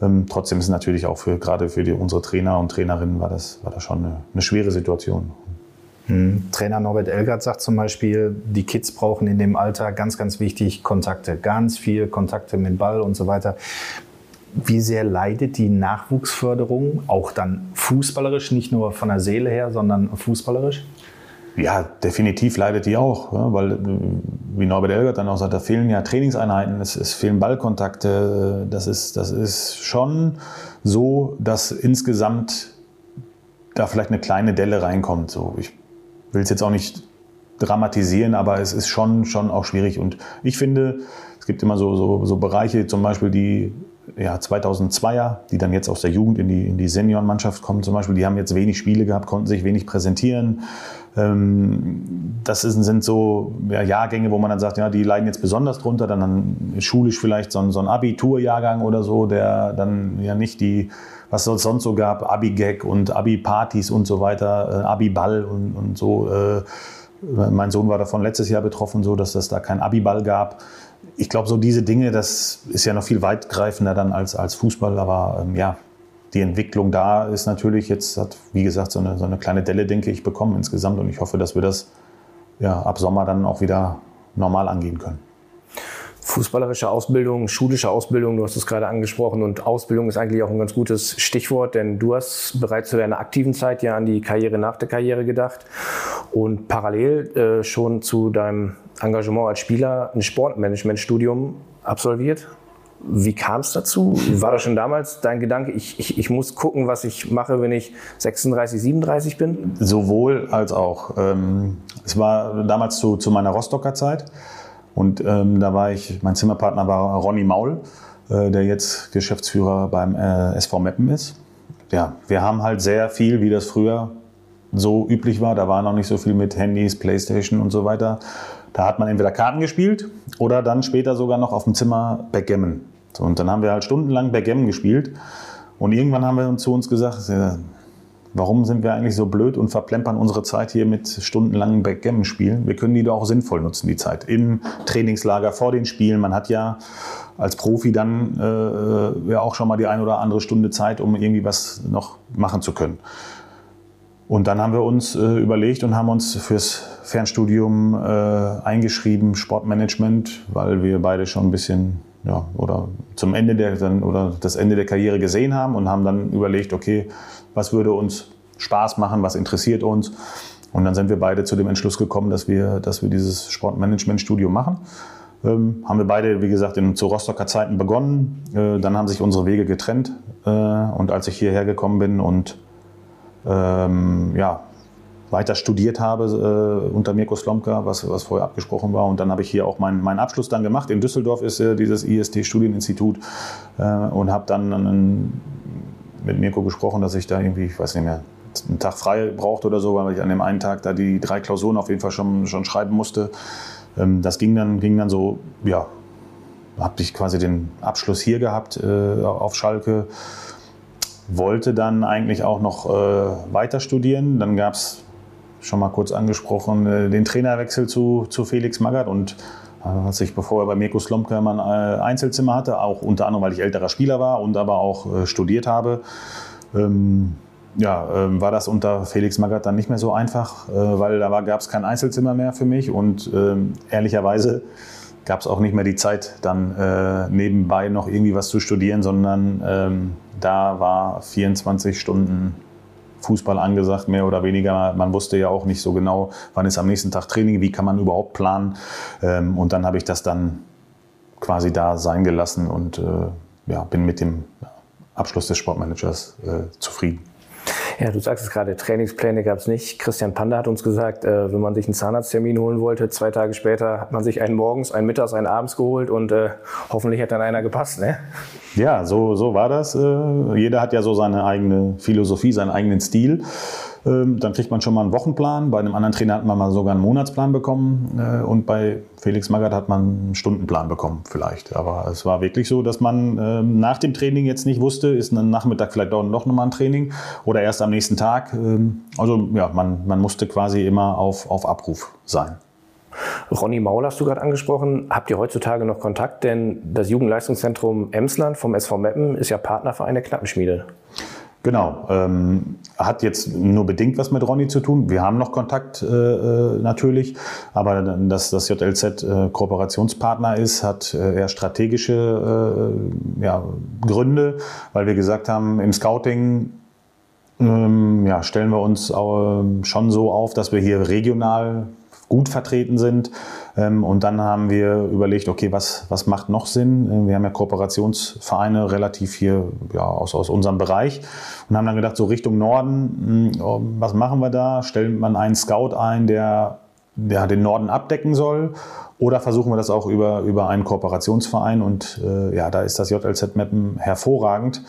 Ähm, trotzdem ist es natürlich auch für gerade für die, unsere Trainer und Trainerinnen war das, war das schon eine, eine schwere Situation. Mhm. Trainer Norbert Elgert sagt zum Beispiel, die Kids brauchen in dem Alter ganz, ganz wichtig Kontakte, ganz viel Kontakte mit Ball und so weiter. Wie sehr leidet die Nachwuchsförderung, auch dann fußballerisch, nicht nur von der Seele her, sondern fußballerisch? Ja, definitiv leidet die auch, weil, wie Norbert Elgert dann auch sagt, da fehlen ja Trainingseinheiten, es, es fehlen Ballkontakte. Das ist, das ist schon so, dass insgesamt da vielleicht eine kleine Delle reinkommt. So, ich will es jetzt auch nicht dramatisieren, aber es ist schon, schon auch schwierig. Und ich finde, es gibt immer so, so, so Bereiche, zum Beispiel die ja, 2002er, die dann jetzt aus der Jugend in die, in die Seniorenmannschaft kommen zum Beispiel, die haben jetzt wenig Spiele gehabt, konnten sich wenig präsentieren. Ähm, das sind so ja, Jahrgänge, wo man dann sagt, ja, die leiden jetzt besonders drunter, dann, dann schulisch vielleicht so ein, so ein Abiturjahrgang oder so, der dann ja nicht die was es sonst so gab, Abi-Gag und Abi-Partys und so weiter, äh, Abi-Ball und, und so. Äh, mein Sohn war davon letztes Jahr betroffen, so dass es da kein Abi-Ball gab. Ich glaube, so diese Dinge, das ist ja noch viel weitgreifender dann als, als Fußball, aber ähm, ja, die Entwicklung da ist natürlich jetzt, hat wie gesagt, so eine, so eine kleine Delle, denke ich, bekommen insgesamt und ich hoffe, dass wir das ja, ab Sommer dann auch wieder normal angehen können fußballerische Ausbildung, schulische Ausbildung, du hast es gerade angesprochen und Ausbildung ist eigentlich auch ein ganz gutes Stichwort, denn du hast bereits zu deiner aktiven Zeit ja an die Karriere nach der Karriere gedacht und parallel äh, schon zu deinem Engagement als Spieler ein Sportmanagementstudium absolviert. Wie kam es dazu? War das schon damals dein Gedanke, ich, ich, ich muss gucken, was ich mache, wenn ich 36, 37 bin? Sowohl als auch. Ähm, es war damals zu, zu meiner Rostocker Zeit. Und ähm, da war ich, mein Zimmerpartner war Ronny Maul, äh, der jetzt Geschäftsführer beim äh, SV Meppen ist. Ja, wir haben halt sehr viel, wie das früher so üblich war. Da war noch nicht so viel mit Handys, Playstation und so weiter. Da hat man entweder Karten gespielt oder dann später sogar noch auf dem Zimmer Backgammon. So, und dann haben wir halt stundenlang Backgammon gespielt. Und irgendwann haben wir zu uns gesagt, Warum sind wir eigentlich so blöd und verplempern unsere Zeit hier mit stundenlangen Backgammon-Spielen? Wir können die doch auch sinnvoll nutzen, die Zeit. Im Trainingslager, vor den Spielen. Man hat ja als Profi dann äh, ja auch schon mal die eine oder andere Stunde Zeit, um irgendwie was noch machen zu können. Und dann haben wir uns äh, überlegt und haben uns fürs Fernstudium äh, eingeschrieben, Sportmanagement, weil wir beide schon ein bisschen ja, oder zum Ende der oder das Ende der Karriere gesehen haben und haben dann überlegt, okay, was würde uns Spaß machen, was interessiert uns. Und dann sind wir beide zu dem Entschluss gekommen, dass wir, dass wir dieses Sportmanagement-Studium machen. Ähm, haben wir beide, wie gesagt, in, zu Rostocker Zeiten begonnen. Äh, dann haben sich unsere Wege getrennt. Äh, und als ich hierher gekommen bin und ähm, ja, weiter studiert habe äh, unter Mirko Slomka, was, was vorher abgesprochen war. Und dann habe ich hier auch meinen, meinen Abschluss dann gemacht. In Düsseldorf ist äh, dieses IST-Studieninstitut äh, und habe dann einen, mit Mirko gesprochen, dass ich da irgendwie, ich weiß nicht mehr, einen Tag frei brauchte oder so, weil ich an dem einen Tag da die drei Klausuren auf jeden Fall schon, schon schreiben musste. Ähm, das ging dann, ging dann so, ja, habe ich quasi den Abschluss hier gehabt äh, auf Schalke wollte dann eigentlich auch noch äh, weiter studieren. Dann gab es schon mal kurz angesprochen, äh, den Trainerwechsel zu, zu Felix Magath und äh, als ich, bevor er bei Mirko Slomka ein äh, Einzelzimmer hatte, auch unter anderem, weil ich älterer Spieler war und aber auch studiert habe, ähm, ja, ähm, war das unter Felix Magath dann nicht mehr so einfach, weil da gab es kein Einzelzimmer mehr für mich und ähm, ehrlicherweise gab es auch nicht mehr die Zeit, dann äh, nebenbei noch irgendwie was zu studieren, sondern ähm, da war 24 Stunden Fußball angesagt, mehr oder weniger. Man wusste ja auch nicht so genau, wann ist am nächsten Tag Training, wie kann man überhaupt planen. Ähm, und dann habe ich das dann quasi da sein gelassen und äh, ja, bin mit dem Abschluss des Sportmanagers äh, zufrieden. Ja, du sagst es gerade, Trainingspläne gab es nicht. Christian Panda hat uns gesagt, äh, wenn man sich einen Zahnarzttermin holen wollte, zwei Tage später hat man sich einen morgens, einen mittags, einen abends geholt und äh, hoffentlich hat dann einer gepasst, ne? Ja, so, so war das. Äh, jeder hat ja so seine eigene Philosophie, seinen eigenen Stil. Ähm, dann kriegt man schon mal einen Wochenplan. Bei einem anderen Trainer hat man mal sogar einen Monatsplan bekommen. Äh, und bei Felix Magath hat man einen Stundenplan bekommen, vielleicht. Aber es war wirklich so, dass man ähm, nach dem Training jetzt nicht wusste, ist ein Nachmittag vielleicht auch noch mal ein Training oder erst am nächsten Tag. Ähm, also ja, man, man musste quasi immer auf, auf Abruf sein. Ronny Maul hast du gerade angesprochen. Habt ihr heutzutage noch Kontakt? Denn das Jugendleistungszentrum Emsland vom SV Meppen ist ja Partnerverein der Knappenschmiede. Genau. Ähm, hat jetzt nur bedingt was mit Ronny zu tun. Wir haben noch Kontakt äh, äh natürlich, aber dass das JLZ äh, Kooperationspartner ist, hat äh, eher strategische äh, ja, Gründe, weil wir gesagt haben, im Scouting ähm, ja, stellen wir uns äh, schon so auf, dass wir hier regional gut vertreten sind. Ähm, und dann haben wir überlegt, okay, was, was macht noch Sinn? Äh, wir haben ja Kooperationsvereine relativ hier ja, aus, aus unserem Bereich und haben dann gedacht, so Richtung Norden, hm, was machen wir da? Stellt man einen Scout ein, der, der den Norden abdecken soll? Oder versuchen wir das auch über, über einen Kooperationsverein? Und äh, ja, da ist das JLZ Mappen hervorragend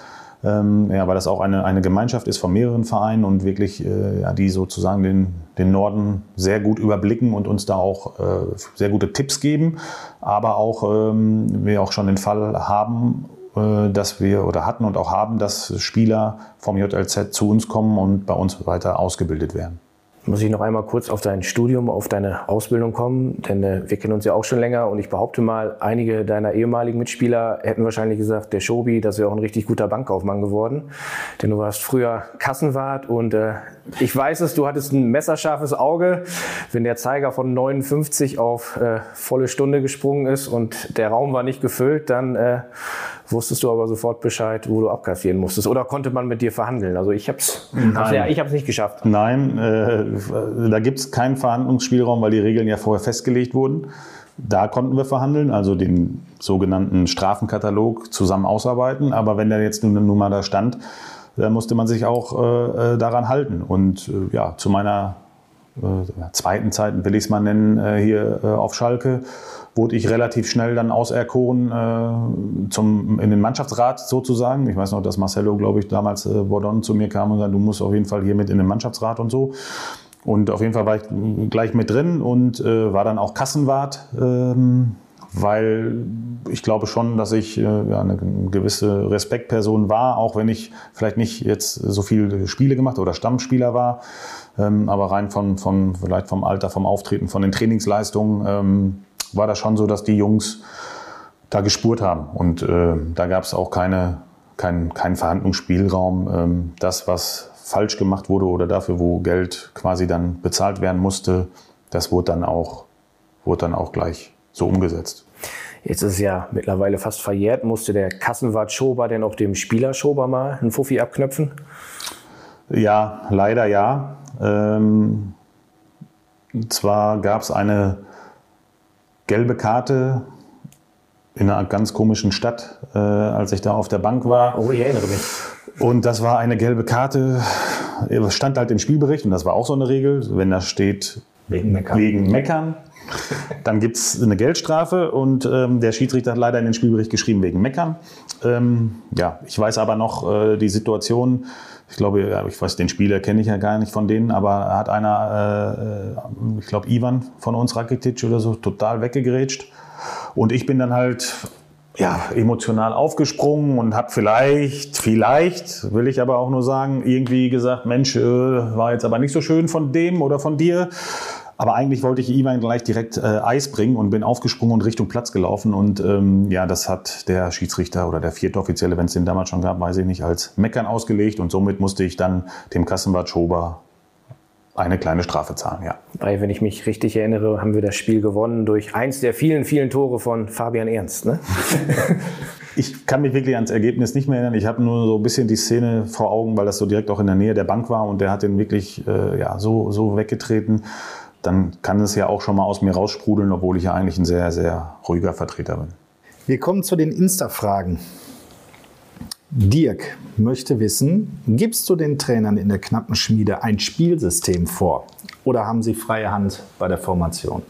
ähm, ja, weil das auch eine, eine Gemeinschaft ist von mehreren Vereinen und wirklich, äh, ja, die sozusagen den, den Norden sehr gut überblicken und uns da auch äh, sehr gute Tipps geben, aber auch ähm, wir auch schon den Fall haben, äh, dass wir oder hatten und auch haben, dass Spieler vom JLZ zu uns kommen und bei uns weiter ausgebildet werden muss ich noch einmal kurz auf dein Studium, auf deine Ausbildung kommen, denn äh, wir kennen uns ja auch schon länger und ich behaupte mal, einige deiner ehemaligen Mitspieler hätten wahrscheinlich gesagt, der Schobi, das wäre auch ein richtig guter Bankkaufmann geworden, denn du warst früher Kassenwart und äh, ich weiß es, du hattest ein messerscharfes Auge, wenn der Zeiger von 59 auf äh, volle Stunde gesprungen ist und der Raum war nicht gefüllt, dann äh, wusstest du aber sofort Bescheid, wo du abkassieren musstest. Oder konnte man mit dir verhandeln? Also ich habe es ja, ich hab's nicht geschafft. Nein, äh, da gibt es keinen Verhandlungsspielraum, weil die Regeln ja vorher festgelegt wurden. Da konnten wir verhandeln, also den sogenannten Strafenkatalog zusammen ausarbeiten. Aber wenn der jetzt nun, nun mal da stand, dann musste man sich auch äh, äh daran halten. Und äh, ja, zu meiner äh, zweiten Zeit, will ich es mal nennen, äh, hier auf Schalke, wurde ich relativ schnell dann auserkoren zum, in den Mannschaftsrat sozusagen. Ich weiß noch, dass Marcello, glaube ich, damals Bordon zu mir kam und sagte, du musst auf jeden Fall hier mit in den Mannschaftsrat und so. Und auf jeden Fall war ich gleich mit drin und war dann auch Kassenwart, ähm, weil ich glaube schon, dass ich äh, eine gewisse Respektperson war, auch wenn ich vielleicht nicht jetzt so viele Spiele gemacht oder Stammspieler war. Ähm, aber rein von, von, vielleicht vom Alter, vom Auftreten, von den Trainingsleistungen ähm, war das schon so, dass die Jungs da gespurt haben. Und äh, da gab es auch keine, keinen kein Verhandlungsspielraum. Ähm, das, was falsch gemacht wurde oder dafür, wo Geld quasi dann bezahlt werden musste, das wurde dann auch, wurde dann auch gleich so umgesetzt. Jetzt ist es ja mittlerweile fast verjährt. Musste der Kassenwart Schober denn auch dem Spieler Schober mal einen Fuffi abknöpfen? Ja, leider ja. Ähm, zwar gab es eine gelbe Karte in einer ganz komischen Stadt, äh, als ich da auf der Bank war. Oh, ich erinnere mich. Und das war eine gelbe Karte. Es stand halt im Spielbericht, und das war auch so eine Regel, wenn da steht Wegen Meckern. wegen Meckern, dann gibt es eine Geldstrafe und ähm, der Schiedsrichter hat leider in den Spielbericht geschrieben wegen Meckern. Ähm, ja, ich weiß aber noch äh, die Situation, ich glaube, ich weiß, den Spieler kenne ich ja gar nicht von denen, aber hat einer, äh, ich glaube, Ivan von uns, Rakitic oder so, total weggegrätscht. Und ich bin dann halt ja, emotional aufgesprungen und habe vielleicht, vielleicht, will ich aber auch nur sagen, irgendwie gesagt, Mensch, äh, war jetzt aber nicht so schön von dem oder von dir. Aber eigentlich wollte ich Ivan gleich direkt äh, Eis bringen und bin aufgesprungen und Richtung Platz gelaufen. Und ähm, ja, das hat der Schiedsrichter oder der vierte Offizielle, wenn es den damals schon gab, weiß ich nicht, als Meckern ausgelegt. Und somit musste ich dann dem Kassenwart Schober eine kleine Strafe zahlen, ja. Weil, wenn ich mich richtig erinnere, haben wir das Spiel gewonnen durch eins der vielen, vielen Tore von Fabian Ernst. Ne? Ich kann mich wirklich ans Ergebnis nicht mehr erinnern. Ich habe nur so ein bisschen die Szene vor Augen, weil das so direkt auch in der Nähe der Bank war und der hat den wirklich äh, ja, so, so weggetreten. Dann kann es ja auch schon mal aus mir raussprudeln, obwohl ich ja eigentlich ein sehr, sehr ruhiger Vertreter bin. Wir kommen zu den Insta-Fragen. Dirk möchte wissen, gibst du den Trainern in der knappen Schmiede ein Spielsystem vor oder haben sie freie Hand bei der Formation?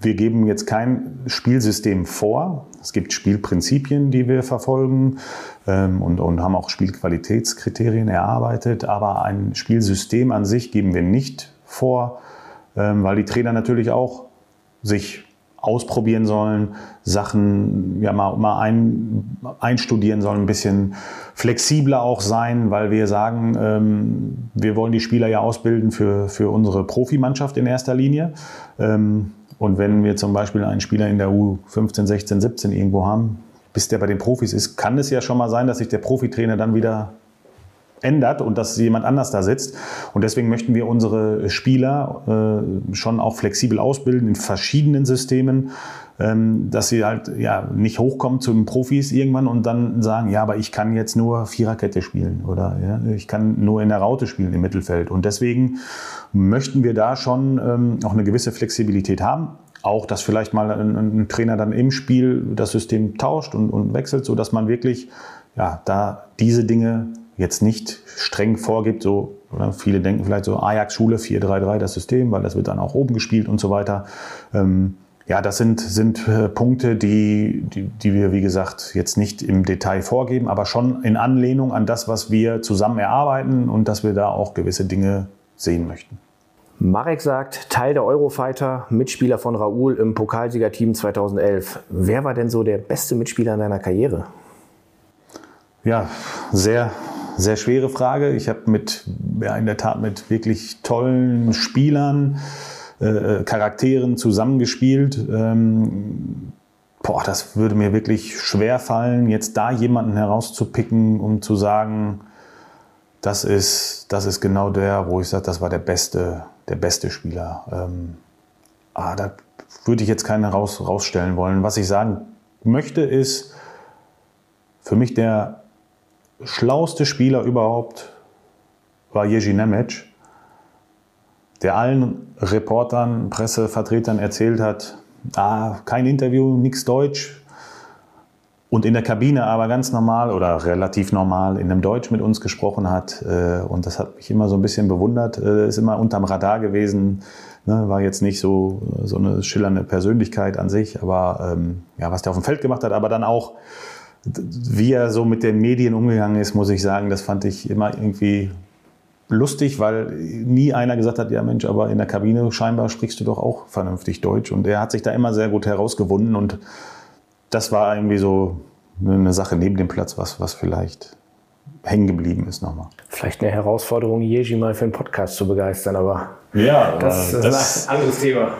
Wir geben jetzt kein Spielsystem vor. Es gibt Spielprinzipien, die wir verfolgen ähm, und, und haben auch Spielqualitätskriterien erarbeitet. Aber ein Spielsystem an sich geben wir nicht vor, weil die Trainer natürlich auch sich ausprobieren sollen, Sachen ja mal, mal ein, einstudieren sollen, ein bisschen flexibler auch sein, weil wir sagen, ähm, wir wollen die Spieler ja ausbilden für, für unsere Profimannschaft in erster Linie. Ähm, und wenn wir zum Beispiel einen Spieler in der U15, 16, 17 irgendwo haben, bis der bei den Profis ist, kann es ja schon mal sein, dass sich der Profitrainer dann wieder ändert und dass jemand anders da sitzt. Und deswegen möchten wir unsere Spieler äh, schon auch flexibel ausbilden in verschiedenen Systemen, ähm, dass sie halt ja nicht hochkommen zu den Profis irgendwann und dann sagen, ja, aber ich kann jetzt nur Viererkette spielen oder ja, ich kann nur in der Raute spielen im Mittelfeld. Und deswegen möchten wir da schon ähm, auch eine gewisse Flexibilität haben. Auch, dass vielleicht mal ein, ein Trainer dann im Spiel das System tauscht und, und wechselt, sodass man wirklich ja, da diese Dinge jetzt nicht streng vorgibt, so oder viele denken vielleicht so Ajax-Schule 4-3-3 das System, weil das wird dann auch oben gespielt und so weiter. Ähm, ja, das sind, sind äh, Punkte, die, die, die wir, wie gesagt, jetzt nicht im Detail vorgeben, aber schon in Anlehnung an das, was wir zusammen erarbeiten und dass wir da auch gewisse Dinge sehen möchten. Marek sagt, Teil der Eurofighter, Mitspieler von Raoul im Pokalsiegerteam 2011. Wer war denn so der beste Mitspieler in deiner Karriere? Ja, sehr, sehr schwere Frage. Ich habe mit, ja, in der Tat mit wirklich tollen Spielern, äh, Charakteren zusammengespielt. Ähm, boah, das würde mir wirklich schwer fallen, jetzt da jemanden herauszupicken, um zu sagen, das ist, das ist genau der, wo ich sage, das war der beste, der beste Spieler. Ähm, ah, da würde ich jetzt keinen raus, rausstellen wollen. Was ich sagen möchte, ist für mich der schlauste Spieler überhaupt war Jerzy Nemec, der allen Reportern, Pressevertretern erzählt hat, ah, kein Interview, nichts Deutsch. Und in der Kabine aber ganz normal oder relativ normal in einem Deutsch mit uns gesprochen hat. Äh, und das hat mich immer so ein bisschen bewundert. Äh, ist immer unterm Radar gewesen. Ne, war jetzt nicht so, so eine schillernde Persönlichkeit an sich, aber ähm, ja, was der auf dem Feld gemacht hat, aber dann auch wie er so mit den Medien umgegangen ist, muss ich sagen, das fand ich immer irgendwie lustig, weil nie einer gesagt hat, ja Mensch, aber in der Kabine scheinbar sprichst du doch auch vernünftig Deutsch. Und er hat sich da immer sehr gut herausgewunden und das war irgendwie so eine Sache neben dem Platz, was, was vielleicht hängen geblieben ist nochmal. Vielleicht eine Herausforderung, Jeji mal für einen Podcast zu begeistern, aber ja, das, das ist ein anderes Thema.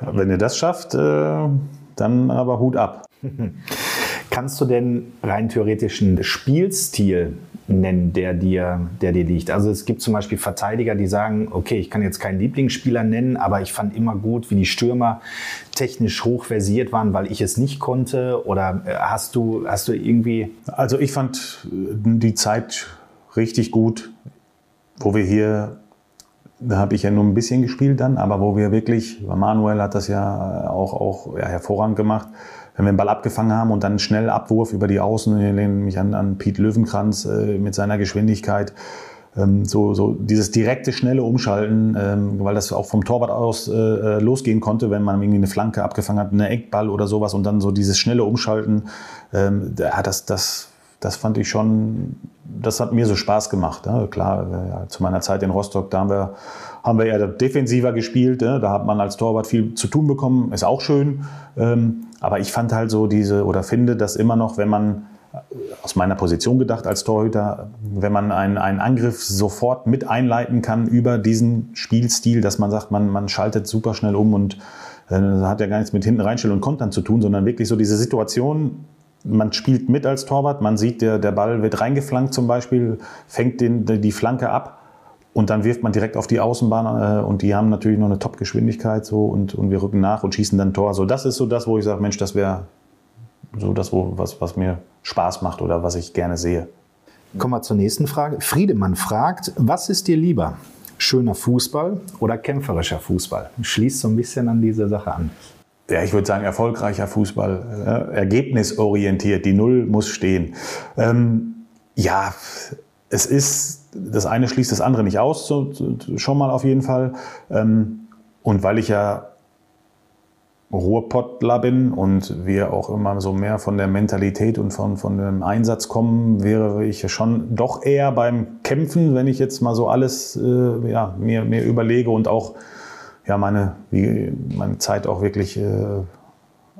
Wenn ihr das schafft, äh, dann aber Hut ab. Kannst du denn rein theoretisch einen Spielstil nennen, der dir, der dir liegt? Also es gibt zum Beispiel Verteidiger, die sagen, okay, ich kann jetzt keinen Lieblingsspieler nennen, aber ich fand immer gut, wie die Stürmer technisch hoch versiert waren, weil ich es nicht konnte. Oder äh, hast du, hast du irgendwie... Also ich fand äh, die Zeit richtig gut, wo wir hier da habe ich ja nur ein bisschen gespielt dann, aber wo wir wirklich, Manuel hat das ja auch, auch ja, hervorragend gemacht, wenn wir den Ball abgefangen haben und dann schnell Abwurf über die Außen, ich lehne mich an, an Piet Löwenkranz äh, mit seiner Geschwindigkeit, ähm, so, so dieses direkte, schnelle Umschalten, ähm, weil das auch vom Torwart aus äh, äh losgehen konnte, wenn man irgendwie eine Flanke abgefangen hat, eine Eckball oder sowas und dann so dieses schnelle Umschalten, ähm, das, das, das fand ich schon, das hat mir so Spaß gemacht. Ja, klar, ja, zu meiner Zeit in Rostock, da haben wir, haben wir eher defensiver gespielt. Ja, da hat man als Torwart viel zu tun bekommen, ist auch schön. Ähm, aber ich fand halt so diese, oder finde das immer noch, wenn man aus meiner Position gedacht als Torhüter, wenn man einen, einen Angriff sofort mit einleiten kann über diesen Spielstil, dass man sagt, man, man schaltet super schnell um und äh, hat ja gar nichts mit hinten reinstellen und Kontern zu tun, sondern wirklich so diese Situation, man spielt mit als Torwart, man sieht, der, der Ball wird reingeflankt zum Beispiel, fängt den, die Flanke ab und dann wirft man direkt auf die Außenbahn äh, und die haben natürlich noch eine Top-Geschwindigkeit so und, und wir rücken nach und schießen dann Tor. So, das ist so das, wo ich sage, Mensch, das wäre so das, wo, was, was mir Spaß macht oder was ich gerne sehe. Kommen wir zur nächsten Frage. Friedemann fragt, was ist dir lieber? Schöner Fußball oder kämpferischer Fußball? Schließt so ein bisschen an diese Sache an. Ja, ich würde sagen, erfolgreicher Fußball, äh, ergebnisorientiert, die Null muss stehen. Ähm, ja, es ist, das eine schließt das andere nicht aus, so, schon mal auf jeden Fall. Ähm, und weil ich ja Ruhrpottler bin und wir auch immer so mehr von der Mentalität und von, von dem Einsatz kommen, wäre ich schon doch eher beim Kämpfen, wenn ich jetzt mal so alles äh, ja, mir, mir überlege und auch ja, meine, wie, meine Zeit auch wirklich äh,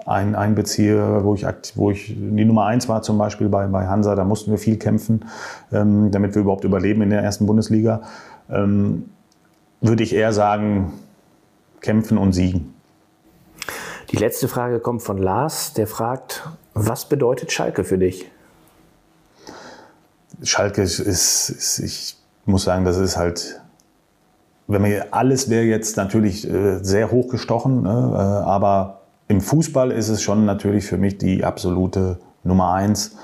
ein, einbeziehe, wo ich, wo ich die Nummer eins war zum Beispiel bei, bei Hansa, da mussten wir viel kämpfen, ähm, damit wir überhaupt überleben in der ersten Bundesliga, ähm, würde ich eher sagen, kämpfen und siegen. Die letzte Frage kommt von Lars, der fragt, was bedeutet Schalke für dich? Schalke ist, ist, ist ich muss sagen, das ist halt, wenn man alles wäre jetzt natürlich äh, sehr hochgestochen, ne? Äh, aber im Fußball ist es schon natürlich für mich die absolute Nummer eins.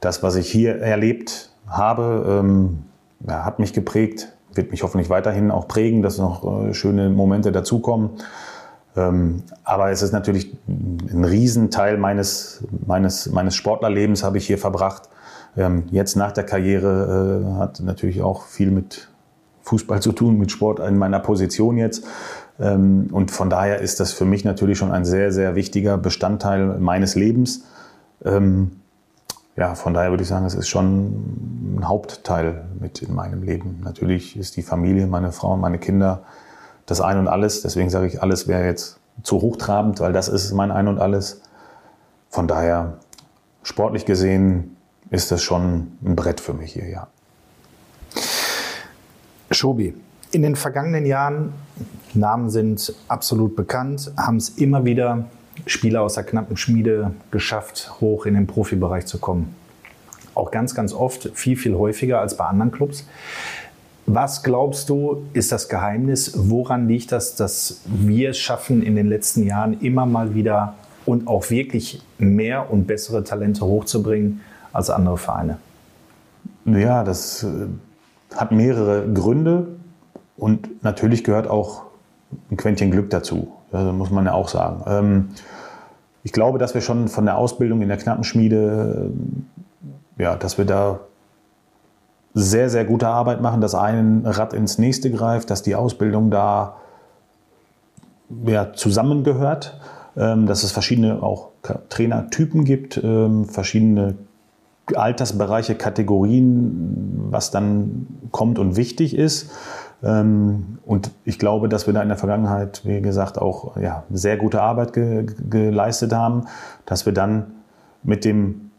Das, was ich hier erlebt habe, ähm, ja, hat mich geprägt, wird mich hoffentlich weiterhin auch prägen, dass noch äh, schöne Momente dazukommen. Ähm, aber es ist natürlich ein Riesenteil meines, meines, meines Sportlerlebens habe ich hier verbracht. Ähm, jetzt nach der Karriere äh, hat natürlich auch viel mit Fußball zu tun, mit Sport in meiner Position jetzt. Ähm, und von daher ist das für mich natürlich schon ein sehr, sehr wichtiger Bestandteil meines Lebens. Ja, von daher würde ich sagen, es ist schon ein Hauptteil mit in meinem Leben. Natürlich ist die Familie, meine Frau meine Kinder das Ein und Alles. Deswegen sage ich, alles wäre jetzt zu hochtrabend, weil das ist mein Ein und Alles. Von daher, sportlich gesehen, ist das schon ein Brett für mich hier, ja. Schobi, in den vergangenen Jahren, Namen sind absolut bekannt, haben es immer wieder Spieler aus der knappen Schmiede geschafft, hoch in den Profibereich zu kommen. Auch ganz, ganz oft, viel, viel häufiger als bei anderen Clubs. Was glaubst du, ist das Geheimnis? Woran liegt das, dass wir es schaffen, in den letzten Jahren immer mal wieder und auch wirklich mehr und bessere Talente hochzubringen als andere Vereine? Ja, das äh, hat mehrere Gründe und natürlich gehört auch ein Quäntchen Glück dazu. Das muss man ja auch sagen. Ähm, ich glaube, dass wir schon von der Ausbildung in der Knappenschmiede, äh, ja, dass wir da sehr, sehr gute Arbeit machen, dass ein Rad ins nächste greift, dass die Ausbildung da ja, zusammengehört, ähm, dass es verschiedene auch Trainertypen gibt, ähm, verschiedene Altersbereiche, Kategorien, was dann kommt und wichtig ist. Ähm, und ich glaube, dass wir da in der Vergangenheit, wie gesagt, auch ja, sehr gute Arbeit ge geleistet haben, dass wir dann mit dem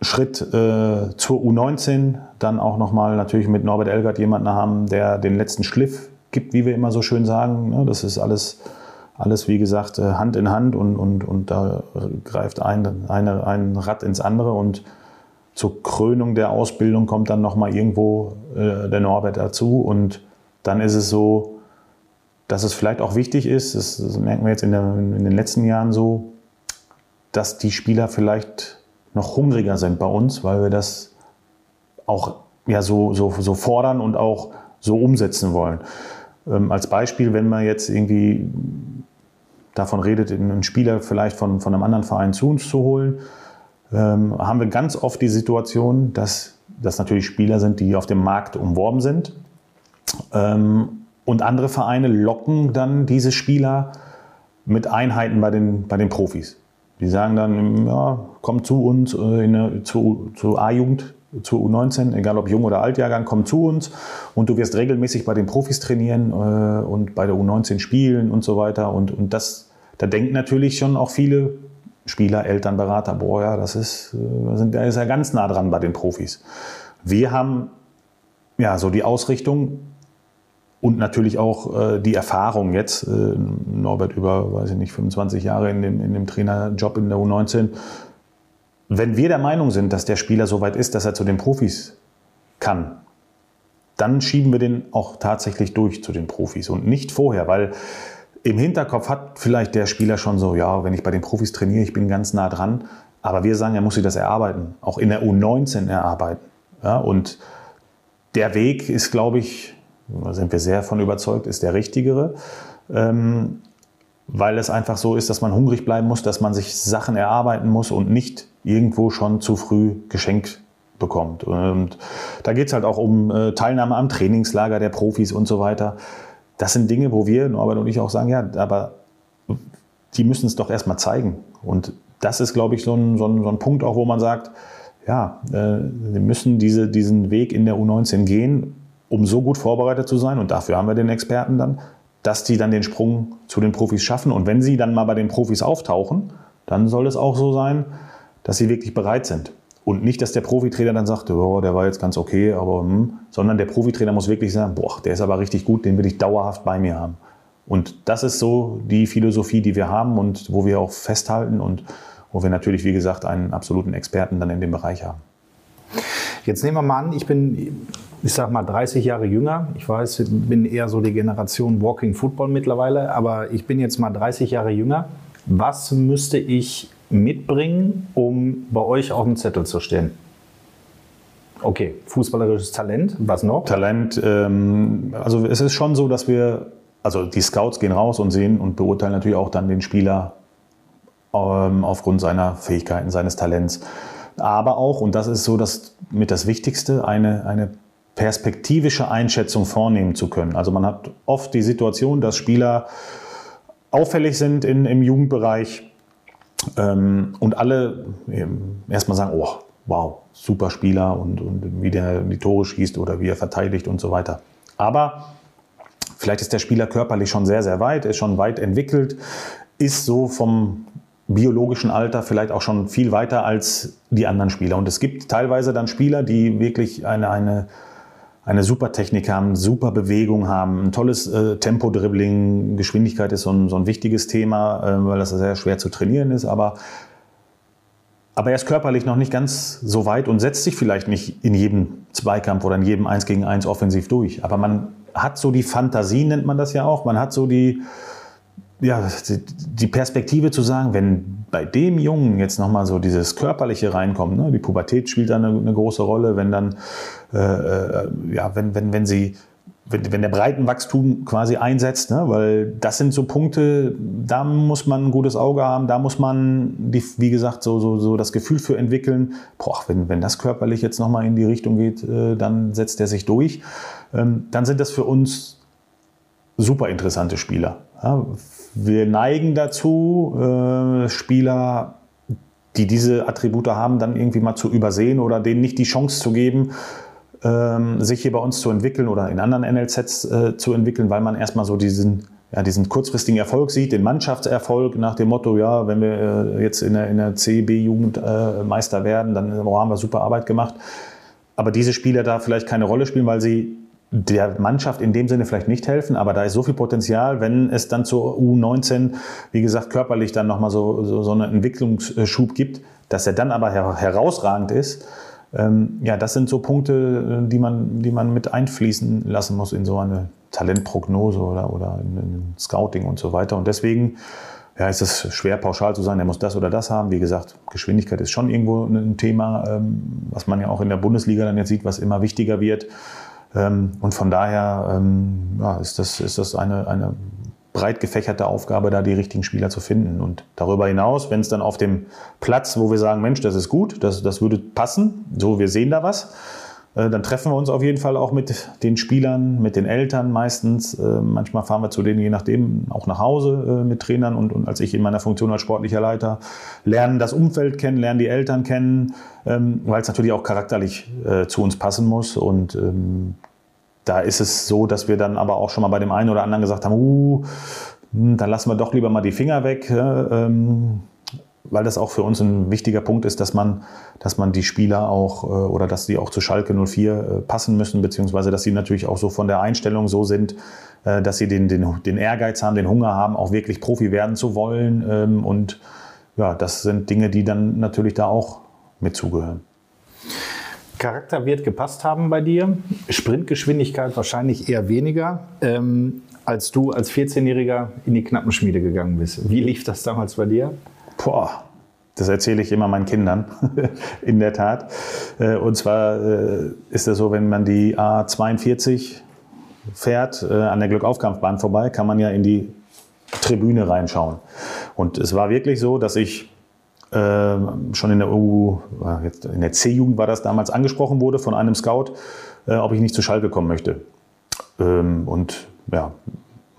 Schritt äh, zur U19, dann auch nochmal natürlich mit Norbert Elgert jemanden haben, der den letzten Schliff gibt, wie wir immer so schön sagen. Ne? Das ist alles, alles wie gesagt, äh, Hand in Hand und, und, und da greift ein, eine, ein Rad ins andere und zur Krönung der Ausbildung kommt dann nochmal irgendwo äh, der Norbert dazu und dann ist es so, dass es vielleicht auch wichtig ist, das, merken wir jetzt in, der, in den letzten Jahren so, dass die Spieler vielleicht noch hungriger sind bei uns, weil wir das auch ja, so, so, so fordern und auch so umsetzen wollen. Ähm, als Beispiel, wenn man jetzt irgendwie davon redet, einen Spieler vielleicht von, von einem anderen Verein zu uns zu holen, ähm, haben wir ganz oft die Situation, dass das natürlich Spieler sind, die auf dem Markt umworben sind. Ähm, und andere Vereine locken dann diese Spieler mit Einheiten bei den, bei den Profis. Die sagen dann, ja, komm zu uns äh, in eine, zu, zu A-Jugend, zu U19, egal ob Jung- oder Altjahrgang, komm zu uns und du wirst regelmäßig bei den Profis trainieren äh, und bei der U19 spielen und so weiter. Und, und das, da denken natürlich schon auch viele Spieler, Eltern, Berater, boah, ja, das ist, äh, sind, da ist er ganz nah dran bei den Profis. Wir haben ja so die Ausrichtung und natürlich auch äh, die Erfahrung jetzt, äh, Norbert über, weiß ich nicht, 25 Jahre in dem, in dem Trainerjob in der U19. Wenn wir der Meinung sind, dass der Spieler so weit ist, dass er zu den Profis kann, dann schieben wir den auch tatsächlich durch zu den Profis und nicht vorher, weil im Hinterkopf hat vielleicht der Spieler schon so, ja, wenn ich bei den Profis trainiere, ich bin ganz nah dran. Aber wir sagen, er muss sich das erarbeiten, auch in der U19 erarbeiten. Ja, und der Weg ist, glaube ich, da sind wir sehr von überzeugt, ist der richtigere. Ähm, weil es einfach so ist, dass man hungrig bleiben muss, dass man sich Sachen erarbeiten muss und nicht irgendwo schon zu früh geschenkt bekommt. Und da geht es halt auch um äh, Teilnahme am Trainingslager der Profis und so weiter das sind Dinge, wo wir, Norbert und ich auch sagen, ja, aber die müssen es doch erstmal zeigen. Und das ist, glaube ich, so ein, so, ein, so ein Punkt auch, wo man sagt, ja, äh, wir müssen diese, diesen Weg in der U19 gehen, um so gut vorbereitet zu sein. Und dafür haben wir den Experten dann, dass die dann den Sprung zu den Profis schaffen. Und wenn sie dann mal bei den Profis auftauchen, dann soll es auch so sein, dass sie wirklich bereit sind. Und nicht, dass der Profitrainer dann sagt, oh, der war jetzt ganz okay, aber hm, sondern der Profitrainer muss wirklich sagen, boah, der ist aber richtig gut, den will ich dauerhaft bei mir haben. Und das ist so die Philosophie, die wir haben und wo wir auch festhalten und wo wir natürlich, wie gesagt, einen absoluten Experten dann in dem Bereich haben. Jetzt nehmen wir mal an, ich bin, ich sag mal, 30 Jahre jünger. Ich weiß, ich bin eher so die Generation Walking Football mittlerweile, aber ich bin jetzt mal 30 Jahre jünger. Was müsste ich mitbringen, um bei euch auf dem Zettel zu stehen? Okay, fußballerisches Talent, was noch? Talent, ähm, also es ist schon so, dass wir, also die Scouts gehen raus und sehen und beurteilen natürlich auch dann den Spieler ähm, aufgrund seiner Fähigkeiten, seines Talents. Aber auch, und das ist so das mit das Wichtigste, eine, eine perspektivische Einschätzung vornehmen zu können. Also man hat oft die Situation, dass Spieler auffällig sind in, im Jugendbereich, ähm, und alle ähm, erstmal sagen, oh, wow, super Spieler und, und wie der die Tore schießt oder wie er verteidigt und so weiter. Aber vielleicht ist der Spieler körperlich schon sehr, sehr weit, ist schon weit entwickelt, ist so vom biologischen Alter vielleicht auch schon viel weiter als die anderen Spieler. Und es gibt teilweise dann Spieler, die wirklich eine, eine eine super Technik haben, super Bewegung haben, ein tolles äh, Tempo-Dribbling, Geschwindigkeit ist so ein, so ein wichtiges Thema, äh, weil das sehr schwer zu trainieren ist, aber, aber er ist körperlich noch nicht ganz so weit und setzt sich vielleicht nicht in jedem Zweikampf oder in jedem 1 gegen 1 offensiv durch. Aber man hat so die Fantasie, nennt man das ja auch, man hat so die, ja, die Perspektive zu sagen, wenn bei dem Jungen jetzt nochmal so dieses Körperliche reinkommt, ne? die Pubertät spielt da eine, eine große Rolle, wenn dann, äh, äh, ja, wenn, wenn, wenn sie, wenn, wenn der Breitenwachstum quasi einsetzt, ne? weil das sind so Punkte, da muss man ein gutes Auge haben, da muss man, die, wie gesagt, so, so, so das Gefühl für entwickeln, boah, wenn, wenn das körperlich jetzt nochmal in die Richtung geht, äh, dann setzt er sich durch. Ähm, dann sind das für uns super interessante Spieler. Ja, wir neigen dazu, äh, Spieler, die diese Attribute haben, dann irgendwie mal zu übersehen oder denen nicht die Chance zu geben, ähm, sich hier bei uns zu entwickeln oder in anderen NLZs äh, zu entwickeln, weil man erstmal so diesen, ja, diesen kurzfristigen Erfolg sieht, den Mannschaftserfolg nach dem Motto, ja, wenn wir äh, jetzt in der, in der CB-Jugend äh, Meister werden, dann haben wir super Arbeit gemacht. Aber diese Spieler da vielleicht keine Rolle spielen, weil sie der Mannschaft in dem Sinne vielleicht nicht helfen, aber da ist so viel Potenzial, wenn es dann zur U19, wie gesagt, körperlich dann nochmal so, so, so einen Entwicklungsschub gibt, dass er dann aber her herausragend ist. Ähm, ja, das sind so Punkte, die man, die man mit einfließen lassen muss in so eine Talentprognose oder, oder in, in Scouting und so weiter. Und deswegen ja, ist es schwer pauschal zu sagen, er muss das oder das haben. Wie gesagt, Geschwindigkeit ist schon irgendwo ein Thema, ähm, was man ja auch in der Bundesliga dann jetzt sieht, was immer wichtiger wird. Ähm, und von daher ähm, ja, ist das, ist das eine, eine breit gefächerte Aufgabe, da die richtigen Spieler zu finden. Und darüber hinaus, wenn es dann auf dem Platz, wo wir sagen, Mensch, das ist gut, das, das würde passen, so wir sehen da was, dann treffen wir uns auf jeden Fall auch mit den Spielern, mit den Eltern meistens. Äh, manchmal fahren wir zu denen, je nachdem, auch nach Hause äh, mit Trainern und, und als ich in meiner Funktion als sportlicher Leiter lernen das Umfeld kennen, lernen die Eltern kennen, ähm, weil es natürlich auch charakterlich zu uns passen muss. Und ähm, da ist es so, dass wir dann aber auch schon mal bei dem einen oder anderen gesagt haben, uh, hm, dann lassen wir doch lieber mal die Finger weg. Ähm, weil das auch für uns ein wichtiger Punkt ist, dass man, dass man die Spieler auch äh, oder dass die auch zu Schalke 04 äh, passen müssen, beziehungsweise dass sie natürlich auch so von der Einstellung so sind, äh, dass sie den, den, den Ehrgeiz haben, den Hunger haben, auch wirklich Profi werden zu wollen. Ähm, und ja, das sind Dinge, die dann natürlich da auch mit zugehören. Charakter wird gepasst haben bei dir. Sprintgeschwindigkeit wahrscheinlich eher weniger. Ähm, als du als 14-Jähriger in die Knappenschmiede gegangen bist. Wie lief das damals bei dir? Boah, das erzähle ich immer meinen Kindern, in der Tat. Äh, und zwar äh, ist es so, wenn man die A42 fährt, äh, an der Glückaufkampfbahn vorbei, kann man ja in die Tribüne reinschauen. Und es war wirklich so, dass ich schon in der U, in der C-Jugend war das damals angesprochen wurde von einem Scout, ob ich nicht zu Schalke kommen möchte. Ähm, und ja,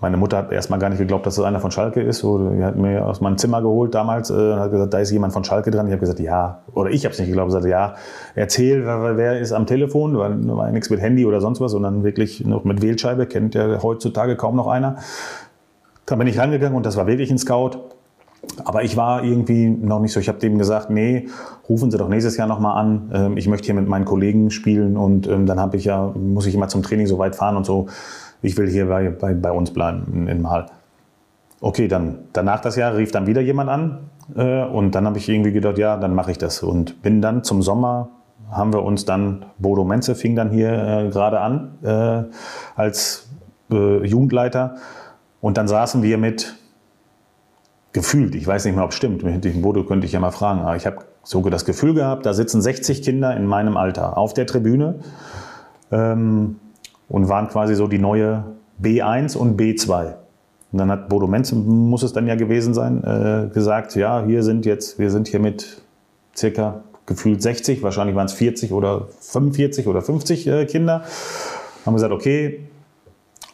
meine Mutter hat erstmal gar nicht geglaubt, dass das einer von Schalke ist. Die hat mir aus meinem Zimmer geholt damals äh, und hat gesagt, da ist jemand von Schalke dran. Ich habe gesagt, ja. Oder ich habe es nicht geglaubt. Ich gesagt, ja, erzähl, wer, wer ist am Telefon. War, war nichts mit Handy oder sonst was, sondern wirklich noch mit Wählscheibe. Kennt ja heutzutage kaum noch einer. Dann bin ich rangegangen und das war wirklich ein Scout. Aber ich war irgendwie noch nicht so. Ich habe dem gesagt, nee, rufen Sie doch nächstes Jahr nochmal an. Ähm, ich möchte hier mit meinen Kollegen spielen und ähm, dann habe ich ja, muss ich immer zum Training so weit fahren und so ich will hier bei, bei, bei uns bleiben in, in Mal. Okay, dann danach das Jahr rief dann wieder jemand an äh, und dann habe ich irgendwie gedacht, ja, dann mache ich das und bin dann zum Sommer haben wir uns dann Bodo Menze fing dann hier äh, gerade an äh, als äh, Jugendleiter und dann saßen wir mit gefühlt, ich weiß nicht mehr, ob es stimmt, mit dem Bodo könnte ich ja mal fragen, aber ich habe so das Gefühl gehabt, da sitzen 60 Kinder in meinem Alter auf der Tribüne. Ähm, und waren quasi so die neue B1 und B2. Und dann hat Bodo Menz, muss es dann ja gewesen sein, äh, gesagt, ja, hier sind jetzt, wir sind hier mit circa gefühlt 60, wahrscheinlich waren es 40 oder 45 oder 50 äh, Kinder. Haben gesagt, okay,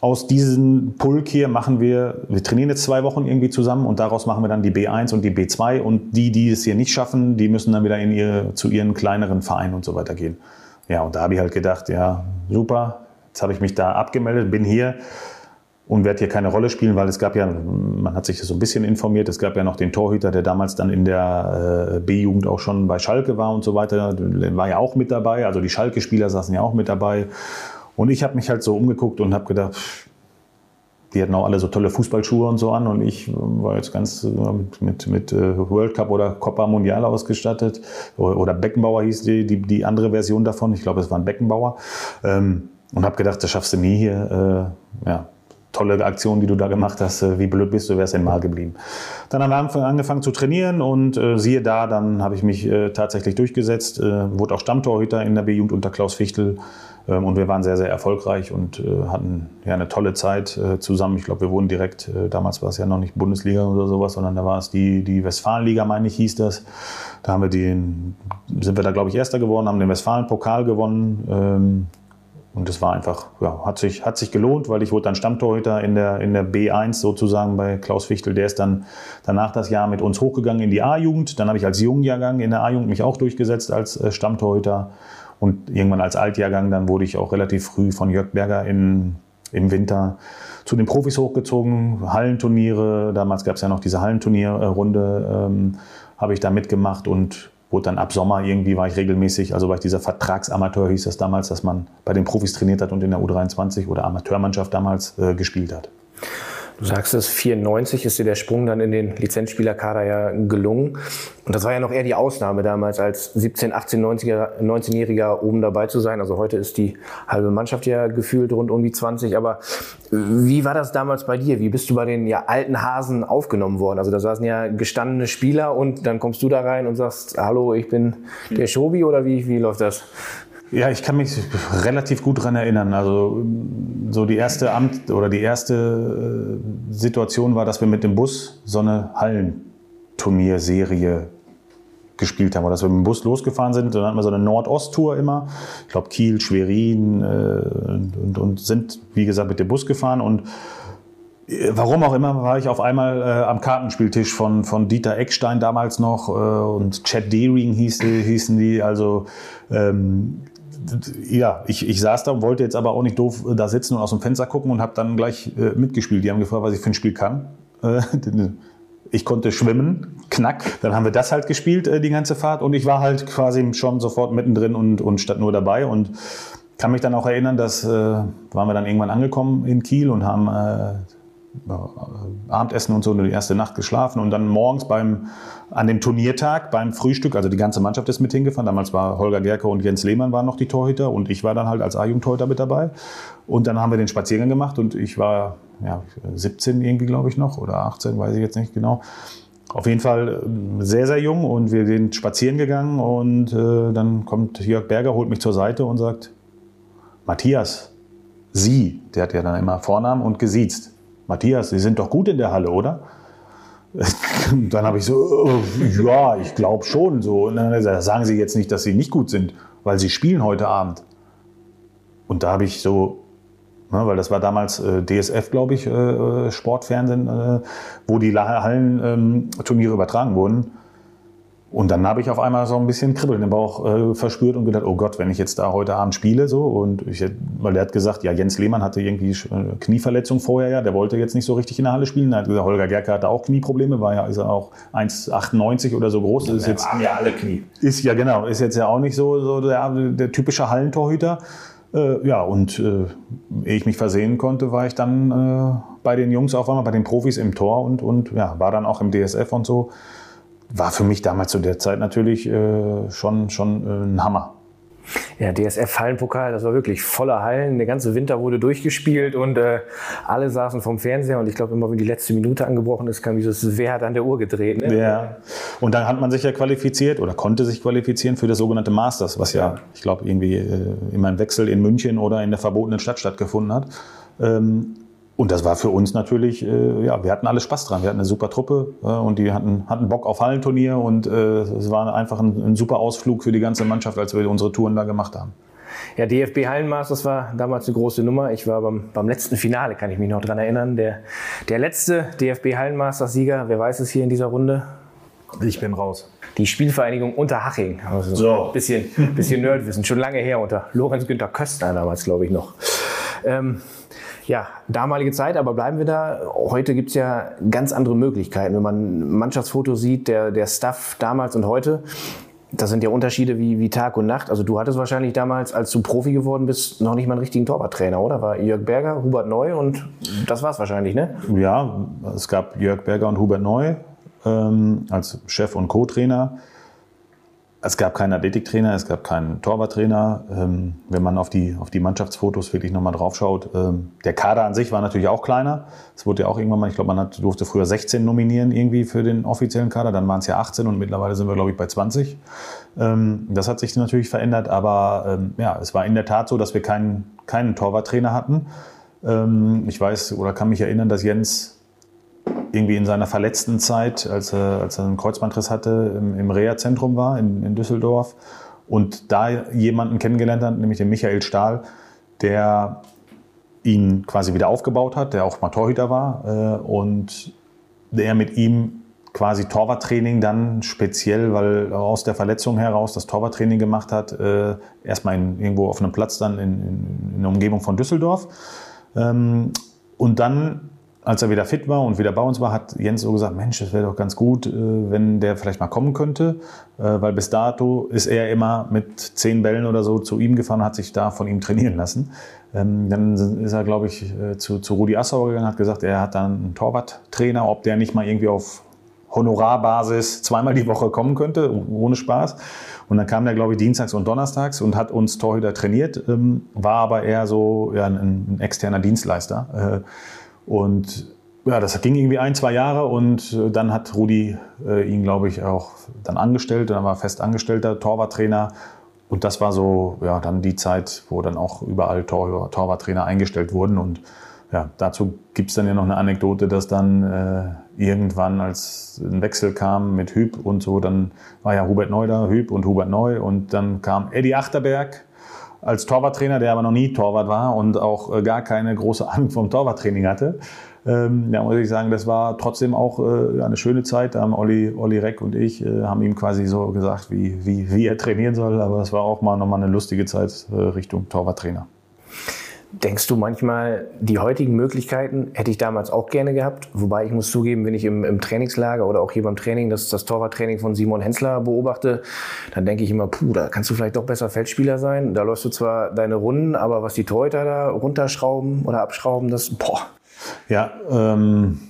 aus diesem Pulk hier machen wir, wir trainieren jetzt zwei Wochen irgendwie zusammen und daraus machen wir dann die B1 und die B2 und die, die es hier nicht schaffen, die müssen dann wieder in ihre, zu ihren kleineren Vereinen und so weiter gehen. Ja, und da habe ich halt gedacht, ja, super, Jetzt habe ich mich da abgemeldet, bin hier und werde hier keine Rolle spielen, weil es gab ja, man hat sich so ein bisschen informiert, es gab ja noch den Torhüter, der damals dann in der äh, B-Jugend auch schon bei Schalke war und so weiter, der war ja auch mit dabei, also die Schalke-Spieler saßen ja auch mit dabei. Und ich habe mich halt so umgeguckt und habe gedacht, die hatten auch alle so tolle Fußballschuhe und so an und ich war jetzt ganz äh, mit, mit, äh, World Cup oder Copa Mundial ausgestattet oder Beckenbauer hieß die, die, die andere Version davon, ich glaube es war ein Beckenbauer. Ähm, und habe gedacht, das schaffst du nie hier. Äh, ja, tolle Aktion, die du da gemacht hast. Äh, wie blöd bist du, wärst in Mal geblieben. Dann haben wir angefangen zu trainieren und äh, siehe da, dann habe ich mich äh, tatsächlich durchgesetzt, äh, wurde auch Stammtorhüter in der B-Jugend unter Klaus Fichtel ähm, und wir waren sehr, sehr erfolgreich und äh, hatten ja eine tolle Zeit äh, zusammen. Ich glaube, wir wurden direkt, damals war es ja noch nicht Bundesliga oder sowas, sondern da war es die, die Westfalenliga, meine ich, hieß das. Da haben wir den, sind wir da, glaube ich, Erster geworden, haben den Westfalen-Pokal gewonnen. Ähm, und das war einfach, ja, hat sich, hat sich gelohnt, weil ich wurde dann Stammtorhüter in der, in der B1 sozusagen bei Klaus Fichtel. Der ist dann danach das Jahr mit uns hochgegangen in die A-Jugend. Dann habe ich als Jungjahrgang in der A-Jugend mich auch durchgesetzt als äh, Stammtorhüter. Und irgendwann als Altjahrgang, dann wurde ich auch relativ früh von Jörg Berger in, im Winter zu den Profis hochgezogen. Hallenturniere, damals gab es ja noch diese Hallenturnierrunde, ähm, habe ich da mitgemacht und wurde dann ab Sommer irgendwie war ich regelmäßig, also war ich dieser Vertragsamateur, hieß das damals, dass man bei den Profis trainiert hat und in der U23 oder Amateurmannschaft damals äh, gespielt hat. Du sagst es, 94 ist dir der Sprung dann in den Lizenzspielerkader ja gelungen. Und das war ja noch eher die Ausnahme damals, als 17, 18, 19-Jähriger oben dabei zu sein. Also heute ist die halbe Mannschaft ja gefühlt rund um die 20. Aber wie war das damals bei dir? Wie bist du bei den ja, alten Hasen aufgenommen worden? Also da saßen ja gestandene Spieler und dann kommst du da rein und sagst, hallo, ich bin der Schobi oder wie, wie läuft das? Ja, ich kann mich relativ gut daran erinnern. Also so die erste Amt oder die erste äh, Situation war, dass wir mit dem Bus so eine Hallenturnierserie gespielt haben, oder dass wir mit dem Bus losgefahren sind. Dann hatten wir so eine Nordost-Tour immer. Ich glaube Kiel, Schwerin äh, und, und, und, sind, wie gesagt, mit dem Bus gefahren und äh, Warum auch immer war ich auf einmal äh, am Kartenspieltisch von, von Dieter Eckstein damals noch äh, und Chad Deering hieß, hießen die. Also ähm, ja, ich, ich saß da und wollte jetzt aber auch nicht doof da sitzen und aus dem Fenster gucken und habe dann gleich äh, mitgespielt. Die haben gefragt, was ich für ein Spiel kann. Äh, ich konnte schwimmen, knack. Dann haben wir das halt gespielt, äh, die ganze Fahrt. Und ich war halt quasi schon sofort mittendrin und, und statt nur dabei. Und kann mich dann auch erinnern, dass äh, waren wir dann irgendwann angekommen in Kiel und haben äh, Abendessen und so die erste Nacht geschlafen und dann morgens beim, an dem Turniertag beim Frühstück, also die ganze Mannschaft ist mit hingefahren. Damals war Holger Gerke und Jens Lehmann waren noch die Torhüter und ich war dann halt als A-Jugendtorhüter mit dabei. Und dann haben wir den Spaziergang gemacht und ich war ja, 17 irgendwie, glaube ich, noch oder 18, weiß ich jetzt nicht genau. Auf jeden Fall ähm, sehr, sehr jung und wir sind spazieren gegangen und äh, dann kommt Jörg Berger, holt mich zur Seite und sagt, Matthias, Sie, der hat ja dann immer Vornamen und gesiezt. Matthias, Sie sind doch gut in der Halle, oder? dann habe ich so, oh, ja, ich glaube schon. So. Und dann gesagt, sagen Sie jetzt nicht, dass Sie nicht gut sind, weil Sie spielen heute Abend. Und da habe ich so, ne, weil das war damals äh, DSF, glaube ich, äh, äh, Sportfernsehen, äh, wo die Hallenturniere ähm, übertragen wurden. Und dann habe ich auf einmal so ein bisschen Kribbeln im Bauch äh, verspürt und gedacht, oh Gott, wenn ich jetzt da heute Abend spiele, so. Und ich, weil der hat gesagt, ja, Jens Lehmann hatte irgendwie äh, Knieverletzung vorher, ja, der wollte jetzt nicht so richtig in der Halle spielen. Er hat gesagt, Holger Gerke hatte auch Knieprobleme, war ja, ist er auch 1,98 oder so groß. Ja, ist jetzt, haben ja alle Knie. Ist ja genau, ist jetzt ja auch nicht so, so der, der typische Hallentorhüter. Äh, ja, und äh, ehe ich mich versehen konnte, war ich dann äh, bei den Jungs auf einmal, bei den Profis im Tor und, und ja, war dann auch im DSF und so war für mich damals zu der Zeit natürlich äh, schon, schon äh, ein Hammer. Ja, DSF-Hallenpokal, das war wirklich voller Hallen. Der ganze Winter wurde durchgespielt und äh, alle saßen vom Fernseher. Und ich glaube, immer wenn die letzte Minute angebrochen ist, kam dieses Wer hat an der Uhr gedreht. Ne? Ja. Und dann hat man sich ja qualifiziert oder konnte sich qualifizieren für das sogenannte Masters, was ja, ich glaube, irgendwie äh, immer im Wechsel in München oder in der verbotenen Stadt stattgefunden hat. Ähm, und das war für uns natürlich, äh, ja, wir hatten alle Spaß dran. Wir hatten eine super Truppe äh, und die hatten, hatten Bock auf Hallenturnier und äh, es war einfach ein, ein, super Ausflug für die ganze Mannschaft, als wir unsere Touren da gemacht haben. Ja, DFB Hallenmasters war damals eine große Nummer. Ich war beim, beim letzten Finale, kann ich mich noch dran erinnern. Der, der letzte DFB Hallenmasters-Sieger, wer weiß es hier in dieser Runde? Ich bin raus. Die Spielvereinigung Unterhaching. Also so. Ein bisschen, bisschen Nerdwissen, schon lange her unter Lorenz Günther Köstner damals, glaube ich noch. Ähm, ja, damalige Zeit, aber bleiben wir da. Heute gibt's ja ganz andere Möglichkeiten. Wenn man Mannschaftsfotos sieht, der, der Staff damals und heute, das sind ja Unterschiede wie, wie Tag und Nacht. Also du hattest wahrscheinlich damals, als du Profi geworden bist, noch nicht mal einen richtigen Torwarttrainer, oder? War Jörg Berger, Hubert Neu und das war's wahrscheinlich, ne? Ja, es gab Jörg Berger und Hubert Neu ähm, als Chef und Co-Trainer. Es gab keinen Athletiktrainer, es gab keinen Torwarttrainer. Ähm, wenn man auf die, auf die Mannschaftsfotos wirklich nochmal drauf schaut, ähm, der Kader an sich war natürlich auch kleiner. Es wurde ja auch irgendwann mal, ich glaube, man hat, durfte früher 16 nominieren irgendwie für den offiziellen Kader, dann waren es ja 18 und mittlerweile sind wir, glaube ich, bei 20. Ähm, das hat sich natürlich verändert, aber ähm, ja, es war in der Tat so, dass wir keinen, keinen Torwarttrainer hatten. Ähm, ich weiß oder kann mich erinnern, dass Jens irgendwie in seiner verletzten Zeit, als er, als er einen Kreuzbandriss hatte, im, im Reha-Zentrum war in, in Düsseldorf und da jemanden kennengelernt hat, nämlich den Michael Stahl, der ihn quasi wieder aufgebaut hat, der auch mal Torhüter war äh, und der mit ihm quasi Torwarttraining dann speziell, weil aus der Verletzung heraus das Torwarttraining gemacht hat, äh, erstmal in, irgendwo auf einem Platz dann in, in, in der Umgebung von Düsseldorf. Ähm, und dann als er wieder fit war und wieder bei uns war, hat Jens so gesagt, Mensch, das wäre doch ganz gut, äh, wenn der vielleicht mal kommen könnte, äh, weil bis dato ist er immer mit zehn Bällen oder so zu ihm gefahren und hat sich da von ihm trainieren lassen. Ähm, dann ist er, glaube ich, äh, zu, zu Rudi Assauer gegangen, hat gesagt, er hat dann einen Torwarttrainer, ob der nicht mal irgendwie auf Honorarbasis zweimal die Woche kommen könnte, ohne Spaß. Und dann kam der, glaube ich, dienstags und donnerstags und hat uns Torhüter trainiert, ähm, war aber eher so ja, ein, ein externer Dienstleister. Und ja, das ging irgendwie ein, zwei Jahre und äh, dann hat Rudi äh, ihn, glaube ich, auch dann angestellt. Dann war fest angestellter Torwarttrainer. und das war so, ja, dann die Zeit, wo dann auch überall Tor, Torwarttrainer eingestellt wurden. Und ja, dazu gibt es dann ja noch eine Anekdote, dass dann äh, irgendwann, als ein Wechsel kam mit Hüb und so, dann war ja Hubert Neu da, Hüb und Hubert Neu. Und dann kam Eddie Achterberg als Torwarttrainer, der aber noch nie Torwart war und auch äh, gar keine große Ahnung vom Torwarttraining hatte. Ähm, ja, muss ich sagen, das war trotzdem auch äh, eine schöne Zeit. Da Olli, Olli Reck und ich äh, haben ihm quasi so gesagt, wie, wie, wie er trainieren soll. Aber es war auch mal nochmal eine lustige Zeit äh, Richtung Torwarttrainer. Denkst du manchmal, die heutigen Möglichkeiten hätte ich damals auch gerne gehabt? Wobei ich muss zugeben, wenn ich im, im Trainingslager oder auch hier beim Training das, das Torwarttraining von Simon Hensler beobachte, dann denke ich immer, puh, da kannst du vielleicht doch besser Feldspieler sein. Da läufst du zwar deine Runden, aber was die Torhüter da runterschrauben oder abschrauben, das, boah, ja, ähm,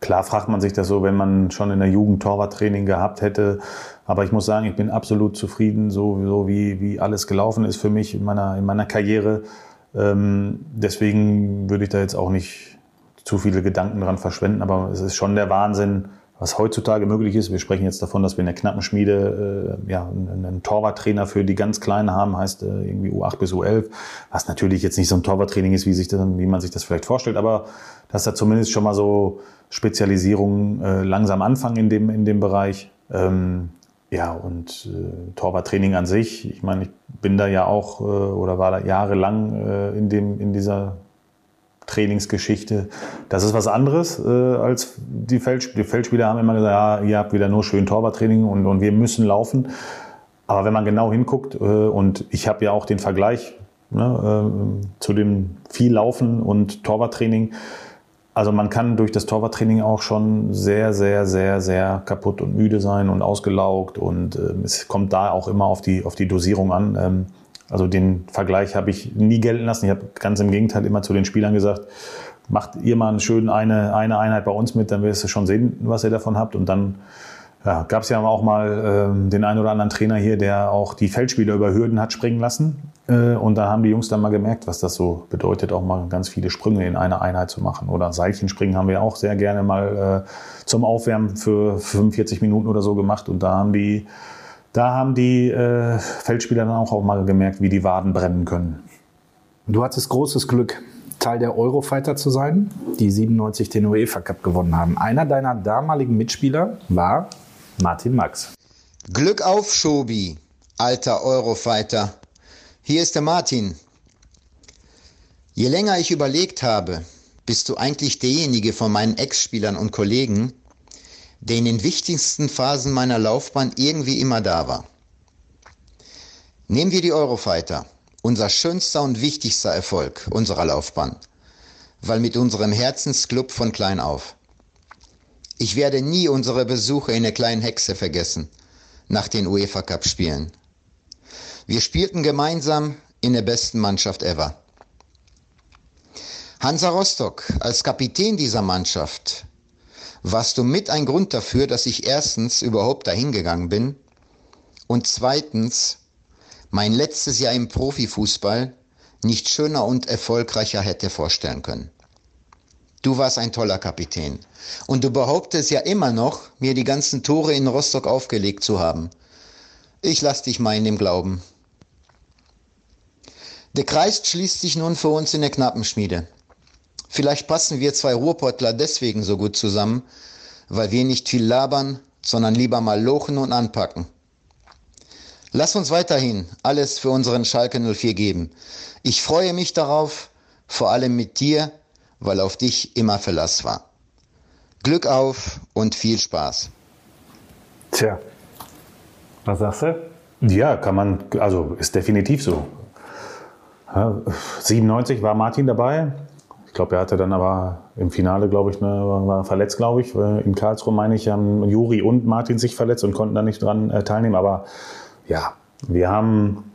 klar fragt man sich das so, wenn man schon in der Jugend Torwarttraining gehabt hätte. Aber ich muss sagen, ich bin absolut zufrieden, so, so wie, wie alles gelaufen ist für mich in meiner, in meiner Karriere. Ähm, deswegen würde ich da jetzt auch nicht zu viele Gedanken dran verschwenden. Aber es ist schon der Wahnsinn, was heutzutage möglich ist. Wir sprechen jetzt davon, dass wir in der Knappenschmiede äh, ja, einen, einen Torwarttrainer für die ganz Kleinen haben, heißt äh, irgendwie U8 bis U11, was natürlich jetzt nicht so ein Torwarttraining ist, wie, sich das, wie man sich das vielleicht vorstellt, aber dass da zumindest schon mal so Spezialisierungen äh, langsam anfangen in dem, in dem Bereich. Ähm, ja, und äh, Torwarttraining an sich, ich meine, ich bin da ja auch äh, oder war da jahrelang äh, in, dem, in dieser Trainingsgeschichte. Das ist was anderes äh, als die Feldspieler. Die Feldspieler haben immer gesagt, ja, ihr habt wieder nur schön Torwarttraining und, und wir müssen laufen. Aber wenn man genau hinguckt, äh, und ich habe ja auch den Vergleich ne, äh, zu dem viel Laufen und Torwarttraining, also man kann durch das Torwarttraining auch schon sehr, sehr, sehr, sehr kaputt und müde sein und ausgelaugt und äh, es kommt da auch immer auf die, auf die Dosierung an. Ähm, also den Vergleich habe ich nie gelten lassen. Ich habe ganz im Gegenteil immer zu den Spielern gesagt, macht ihr mal schön eine, eine Einheit bei uns mit, dann wirst du schon sehen, was ihr davon habt. Und dann ja, gab es ja auch mal ähm, den einen oder anderen Trainer hier, der auch die Feldspieler über Hürden hat springen lassen. Äh, und da haben die Jungs dann mal gemerkt, was das so bedeutet, auch mal ganz viele Sprünge in einer Einheit zu machen. Oder Seilchenspringen haben wir auch sehr gerne mal äh, zum Aufwärmen für 45 Minuten oder so gemacht. Und da haben die da haben die äh, Feldspieler dann auch, auch mal gemerkt, wie die Waden brennen können. Du hattest großes Glück, Teil der Eurofighter zu sein, die 97 den UEFA Cup gewonnen haben. Einer deiner damaligen Mitspieler war Martin Max. Glück auf, Schobi, alter Eurofighter. Hier ist der Martin. Je länger ich überlegt habe, bist du eigentlich derjenige von meinen Ex-Spielern und Kollegen, der in den wichtigsten Phasen meiner Laufbahn irgendwie immer da war. Nehmen wir die Eurofighter, unser schönster und wichtigster Erfolg unserer Laufbahn, weil mit unserem Herzensclub von klein auf. Ich werde nie unsere Besuche in der kleinen Hexe vergessen, nach den UEFA Cup Spielen. Wir spielten gemeinsam in der besten Mannschaft ever. Hansa Rostock als Kapitän dieser Mannschaft warst du mit ein Grund dafür, dass ich erstens überhaupt dahin gegangen bin und zweitens mein letztes Jahr im Profifußball nicht schöner und erfolgreicher hätte vorstellen können. Du warst ein toller Kapitän. Und du behauptest ja immer noch, mir die ganzen Tore in Rostock aufgelegt zu haben. Ich lass dich mal in dem Glauben. Der Kreis schließt sich nun für uns in der Knappenschmiede. Vielleicht passen wir zwei Ruhrpottler deswegen so gut zusammen, weil wir nicht viel labern, sondern lieber mal lochen und anpacken. Lass uns weiterhin alles für unseren Schalke 04 geben. Ich freue mich darauf, vor allem mit dir, weil auf dich immer Verlass war. Glück auf und viel Spaß. Tja, was sagst du? Ja, kann man, also ist definitiv so. 97 war Martin dabei, ich glaube, er hatte dann aber im Finale, glaube ich, ne, war verletzt, glaube ich. In Karlsruhe, meine ich, haben Juri und Martin sich verletzt und konnten da nicht dran äh, teilnehmen. Aber ja, wir haben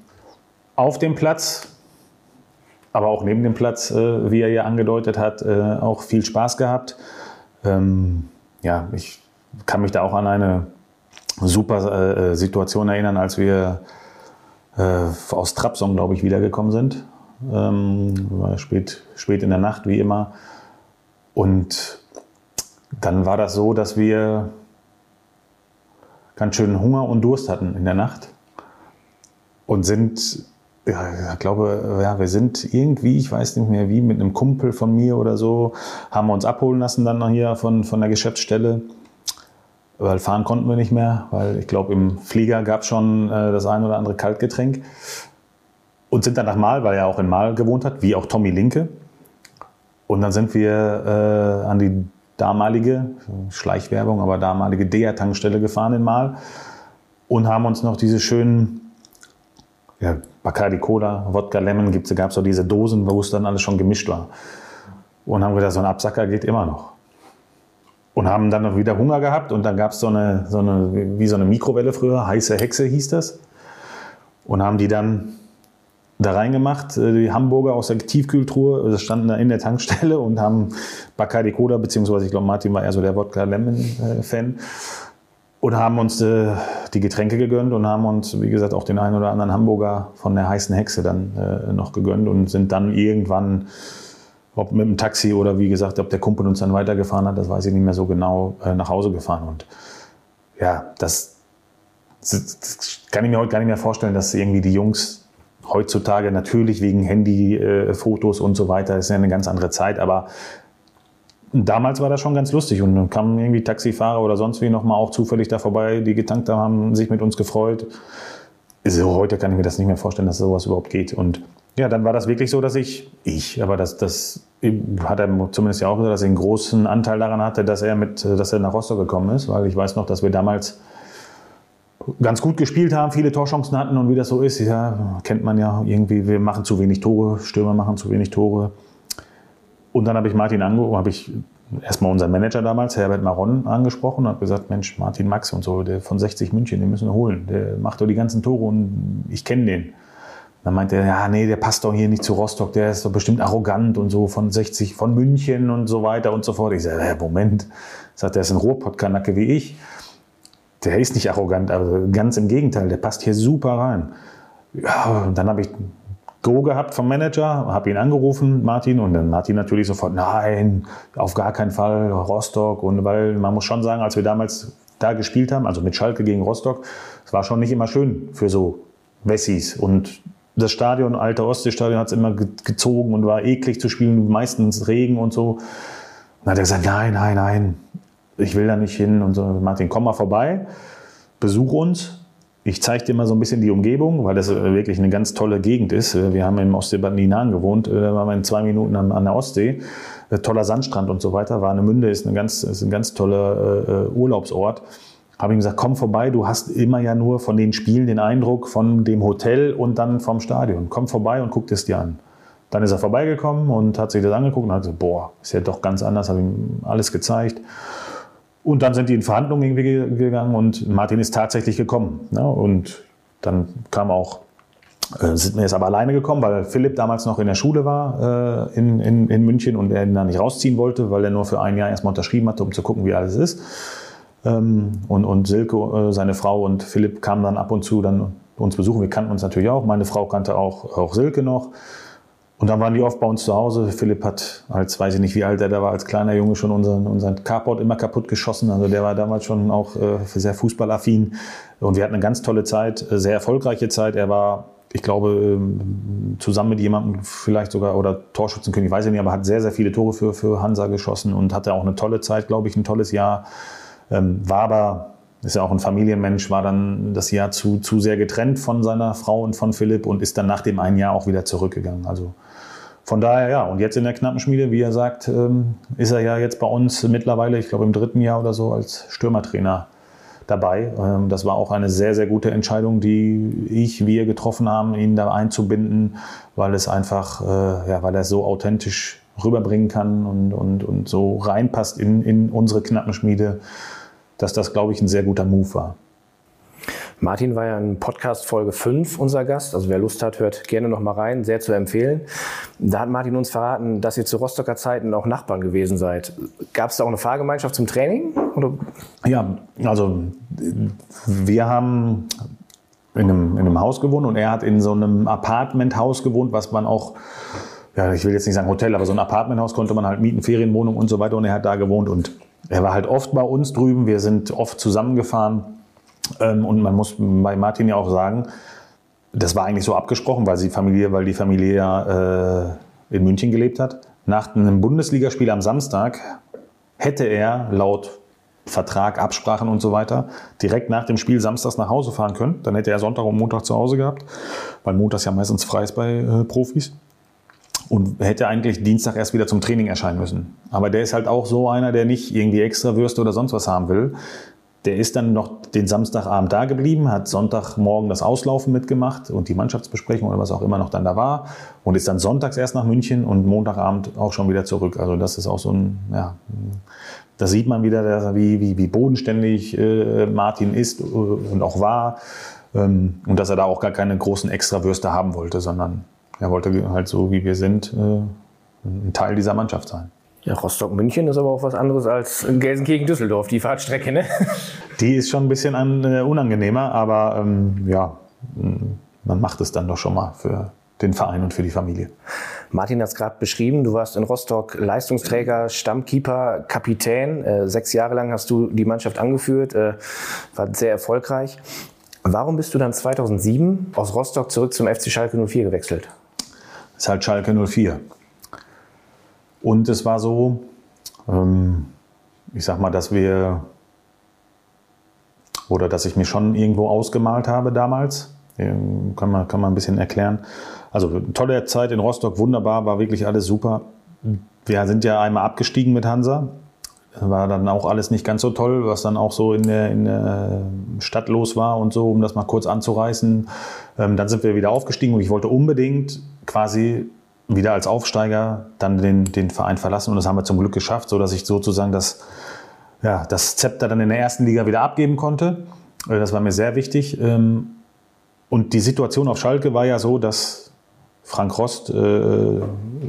auf dem Platz, aber auch neben dem Platz, äh, wie er ja angedeutet hat, äh, auch viel Spaß gehabt. Ähm, ja, ich kann mich da auch an eine super äh, Situation erinnern, als wir äh, aus Trabzon, glaube ich, wiedergekommen sind ähm, war spät, spät in der Nacht, wie immer. Und dann war das so, dass wir ganz schön Hunger und Durst hatten in der Nacht. und sind, ja, ich glaube, ja, wir sind irgendwie, ich weiß nicht mehr wie, mit einem Kumpel von mir oder so, haben wir uns abholen lassen dann noch hier von, von der Geschäftsstelle. Weil fahren konnten wir nicht mehr, weil ich glaube, im Flieger gab es schon äh, das ein oder andere Kaltgetränk. Und sind dann nach Mal, weil er auch in Mal gewohnt hat, wie auch Tommy Linke. Und dann sind wir äh, an die damalige, Schleichwerbung, aber damalige DEA-Tankstelle gefahren in Mal und haben uns noch diese schönen ja, Bacardi Cola, Wodka Lemon, gab es so diese Dosen, wo es dann alles schon gemischt war. Und haben gedacht, so ein Absacker geht immer noch. Und haben dann noch wieder Hunger gehabt und dann gab es so eine, so eine, wie so eine Mikrowelle früher, heiße Hexe hieß das. Und haben die dann da reingemacht, äh, die Hamburger aus der Tiefkühltruhe, das standen da in der Tankstelle und haben Bacardi Cola, beziehungsweise ich glaube Martin war eher so der Wodka Lemon äh, Fan und haben uns äh, die Getränke gegönnt und haben uns, wie gesagt, auch den einen oder anderen Hamburger von der heißen Hexe dann äh, noch gegönnt und sind dann irgendwann, ob mit dem Taxi oder wie gesagt, ob der Kumpel uns dann weitergefahren hat, das weiß ich nicht mehr so genau, äh, nach Hause gefahren. Und ja, das, das, kann ich mir heute gar nicht mehr vorstellen, dass irgendwie die Jungs heutzutage natürlich wegen Handy-Fotos äh, und so weiter, ist ja eine ganz andere Zeit, aber damals war das schon ganz lustig und dann kamen irgendwie Taxifahrer oder sonst wie nochmal auch zufällig da vorbei, die getankt haben, sich mit uns gefreut. So, heute kann ich mir das nicht mehr vorstellen, dass sowas überhaupt geht. Und ja, dann war das wirklich so, dass ich, ich, aber das, das hat er zumindest ja auch gesagt, dass er einen großen Anteil daran hatte, dass er mit, dass er nach Rostock gekommen ist, weil ich weiß noch, dass wir damals ganz gut gespielt haben, viele Torchancen hatten und wie das so ist, ja, kennt man ja irgendwie, wir machen zu wenig Tore, Stürmer machen zu wenig Tore. Und dann habe ich Martin angerufen, habe ich erstmal unseren Manager damals, Herbert Maron, angesprochen und habe gesagt, Mensch, Martin Max und so, der von 60 München, den müssen wir holen. Der macht doch die ganzen Tore und ich kenne den. Dann meinte er, ja, nee, der passt doch hier nicht zu Rostock, der ist doch bestimmt arrogant und so von 60, von München und so weiter und so fort. Ich sage, Moment, sagt er, ist ein Ruhrpott-Kanacke wie ich. Der ist nicht arrogant, aber ganz im Gegenteil, der passt hier super rein. Ja, und dann habe ich Go gehabt vom Manager, habe ihn angerufen, Martin, und dann Martin natürlich sofort, nein, auf gar keinen Fall, Rostock. Und weil man muss schon sagen, als wir damals da gespielt haben, also mit Schalke gegen Rostock, es war schon nicht immer schön für so Wessis. Und das Stadion, alte Ostseestadion, hat es immer gezogen und war eklig zu spielen, meistens Regen und so. Dann hat er gesagt, nein, nein, nein, ich will da nicht hin. Und so, Martin, komm mal vorbei, besuch uns. Ich zeige dir mal so ein bisschen die Umgebung, weil das äh, wirklich eine ganz tolle Gegend ist. Äh, wir haben im Ostseebad Ninan gewohnt, äh, da waren wir in zwei Minuten an der Ostsee. Toller Sandstrand und so weiter. Warnemünde ist, eine ganz, ist ein ganz toller Urlaubsort. Habe ihm gesagt, komm vorbei, du hast immer ja nur von den Spielen den Eindruck von dem Hotel und dann vom Stadion. Komm vorbei und guck es dir an. Dann ist er vorbeigekommen und hat sich das angeguckt und hat gesagt, boah, ist ja doch ganz anders, habe ihm alles gezeigt. Und dann sind die in Verhandlungen gegangen und Martin ist tatsächlich gekommen. Ne? Und dann kam auch, äh, sind wir jetzt aber alleine gekommen, weil Philipp damals noch in der Schule war äh, in, in, in München und er ihn da nicht rausziehen wollte, weil er nur für ein Jahr erstmal unterschrieben hatte, um zu gucken, wie alles ist. Ähm, und, und Silke, äh, seine Frau und Philipp kamen dann ab und zu dann uns besuchen. Wir kannten uns natürlich auch. Meine Frau kannte auch, auch Silke noch. Und dann waren die oft bei uns zu Hause. Philipp hat, als weiß ich nicht, wie alt er da war, als kleiner Junge schon unseren, unseren Carport immer kaputt geschossen. Also der war damals schon auch äh, sehr fußballaffin. Und wir hatten eine ganz tolle Zeit, äh, sehr erfolgreiche Zeit. Er war, ich glaube, ähm, zusammen mit jemandem vielleicht sogar, oder Torschützenkönig, weiß ich nicht, aber hat sehr, sehr viele Tore für, für Hansa geschossen und hatte auch eine tolle Zeit, glaube ich, ein tolles Jahr. Ähm, war aber ist ja auch ein Familienmensch, war dann das Jahr zu, zu sehr getrennt von seiner Frau und von Philipp und ist dann nach dem einen Jahr auch wieder zurückgegangen. Also von daher ja, und jetzt in der Knappenschmiede, wie er sagt, ähm, ist er ja jetzt bei uns mittlerweile, ich glaube im dritten Jahr oder so, als Stürmertrainer dabei. Ähm, das war auch eine sehr, sehr gute Entscheidung, die ich, wir getroffen haben, ihn da einzubinden, weil es einfach, äh, ja, weil er so authentisch rüberbringen kann und, und, und so reinpasst in, in unsere Knappenschmiede, dass das, glaube ich, ein sehr guter Move war. Martin war ja in Podcast Folge 5 unser Gast. Also wer Lust hat, hört gerne noch mal rein. Sehr zu empfehlen. Da hat Martin uns verraten, dass ihr zu Rostocker Zeiten auch Nachbarn gewesen seid. Gab es da auch eine Fahrgemeinschaft zum Training? Oder? Ja, also wir haben in einem, in einem Haus gewohnt und er hat in so einem Apartmenthaus gewohnt, was man auch ja, ich will jetzt nicht sagen Hotel, aber so ein Apartmenthaus konnte man halt mieten, Ferienwohnung und so weiter. Und er hat da gewohnt und er war halt oft bei uns drüben. Wir sind oft zusammengefahren. Ähm, und man muss bei Martin ja auch sagen, das war eigentlich so abgesprochen, weil, sie Familie, weil die Familie ja äh, in München gelebt hat. Nach einem Bundesligaspiel am Samstag hätte er laut Vertrag, Absprachen und so weiter direkt nach dem Spiel samstags nach Hause fahren können. Dann hätte er Sonntag und Montag zu Hause gehabt, weil montags ja meistens frei ist bei äh, Profis. Und hätte eigentlich Dienstag erst wieder zum Training erscheinen müssen. Aber der ist halt auch so einer, der nicht irgendwie extra Würste oder sonst was haben will. Der ist dann noch den Samstagabend da geblieben, hat Sonntagmorgen das Auslaufen mitgemacht und die Mannschaftsbesprechung oder was auch immer noch dann da war und ist dann sonntags erst nach München und Montagabend auch schon wieder zurück. Also das ist auch so ein, ja, da sieht man wieder, wie, wie, wie bodenständig äh, Martin ist und auch war ähm, und dass er da auch gar keine großen Extrawürste haben wollte, sondern er wollte halt so, wie wir sind, äh, ein Teil dieser Mannschaft sein. Ja, Rostock-München ist aber auch was anderes als Gelsenkirchen-Düsseldorf, die Fahrtstrecke, ne? Die ist schon ein bisschen an, äh, unangenehmer, aber ähm, ja, man macht es dann doch schon mal für den Verein und für die Familie. Martin hat es gerade beschrieben, du warst in Rostock Leistungsträger, Stammkeeper, Kapitän. Äh, sechs Jahre lang hast du die Mannschaft angeführt, äh, war sehr erfolgreich. Warum bist du dann 2007 aus Rostock zurück zum FC Schalke 04 gewechselt? Das ist halt Schalke 04. Und es war so, ähm, ich sag mal, dass wir, oder dass ich mir schon irgendwo ausgemalt habe damals, kann man, kann man ein bisschen erklären. Also tolle Zeit in Rostock, wunderbar, war wirklich alles super. Wir sind ja einmal abgestiegen mit Hansa. War dann auch alles nicht ganz so toll, was dann auch so in der, in der Stadt los war und so, um das mal kurz anzureißen. Ähm, dann sind wir wieder aufgestiegen und ich wollte unbedingt quasi wieder als Aufsteiger dann den, den Verein verlassen und das haben wir zum Glück geschafft, sodass ich sozusagen das, ja, das Zepter dann in der ersten Liga wieder abgeben konnte. Äh, das war mir sehr wichtig. Ähm, und die Situation auf Schalke war ja so, dass Frank Rost äh,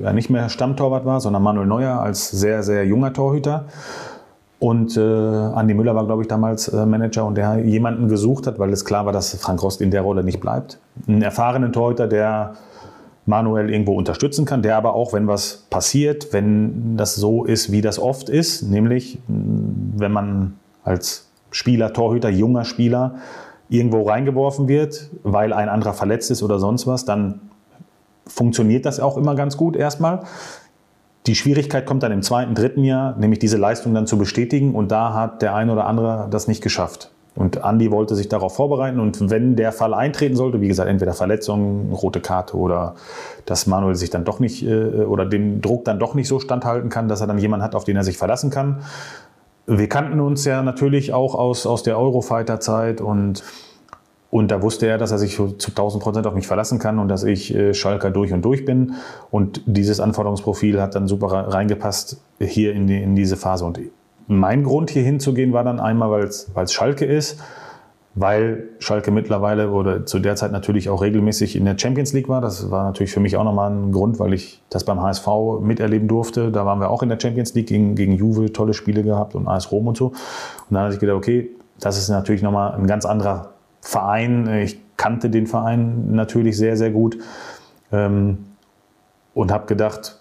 ja nicht mehr Stammtorwart war, sondern Manuel Neuer als sehr, sehr junger Torhüter. Und äh, Andi Müller war, glaube ich, damals äh, Manager und der jemanden gesucht hat, weil es klar war, dass Frank Rost in der Rolle nicht bleibt. Einen erfahrenen Torhüter, der manuell irgendwo unterstützen kann, der aber auch, wenn was passiert, wenn das so ist, wie das oft ist, nämlich wenn man als Spieler, Torhüter, junger Spieler irgendwo reingeworfen wird, weil ein anderer verletzt ist oder sonst was, dann funktioniert das auch immer ganz gut erstmal. Die Schwierigkeit kommt dann im zweiten, dritten Jahr, nämlich diese Leistung dann zu bestätigen und da hat der eine oder andere das nicht geschafft. Und Andy wollte sich darauf vorbereiten und wenn der Fall eintreten sollte, wie gesagt, entweder Verletzung, rote Karte oder dass Manuel sich dann doch nicht äh, oder dem Druck dann doch nicht so standhalten kann, dass er dann jemanden hat, auf den er sich verlassen kann. Wir kannten uns ja natürlich auch aus, aus der Eurofighter-Zeit und, und da wusste er, dass er sich zu 1000 Prozent auf mich verlassen kann und dass ich äh, Schalker durch und durch bin. Und dieses Anforderungsprofil hat dann super reingepasst hier in, die, in diese Phase. Und mein Grund hier hinzugehen war dann einmal, weil es Schalke ist, weil Schalke mittlerweile oder zu der Zeit natürlich auch regelmäßig in der Champions League war. Das war natürlich für mich auch nochmal ein Grund, weil ich das beim HSV miterleben durfte. Da waren wir auch in der Champions League gegen, gegen Juve, tolle Spiele gehabt und AS Rom und so. Und dann hatte ich gedacht, okay, das ist natürlich nochmal ein ganz anderer Verein. Ich kannte den Verein natürlich sehr, sehr gut ähm, und habe gedacht,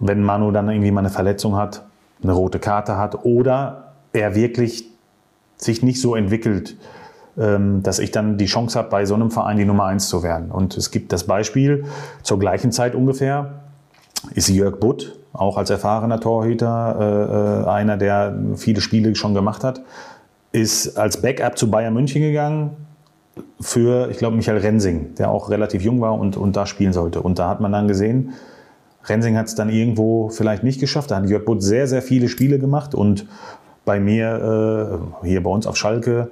wenn Manu dann irgendwie mal eine Verletzung hat, eine rote Karte hat oder er wirklich sich nicht so entwickelt, ähm, dass ich dann die Chance habe, bei so einem Verein die Nummer eins zu werden. Und es gibt das Beispiel, zur gleichen Zeit ungefähr, ist Jörg Butt, auch als erfahrener Torhüter, äh, äh, einer, der viele Spiele schon gemacht hat, ist als Backup zu Bayern München gegangen für, ich glaube, Michael Rensing, der auch relativ jung war und, und da spielen sollte. Und da hat man dann gesehen, Rensing hat es dann irgendwo vielleicht nicht geschafft. Da hat Jörg Butt sehr, sehr viele Spiele gemacht und bei mir, äh, hier bei uns auf Schalke,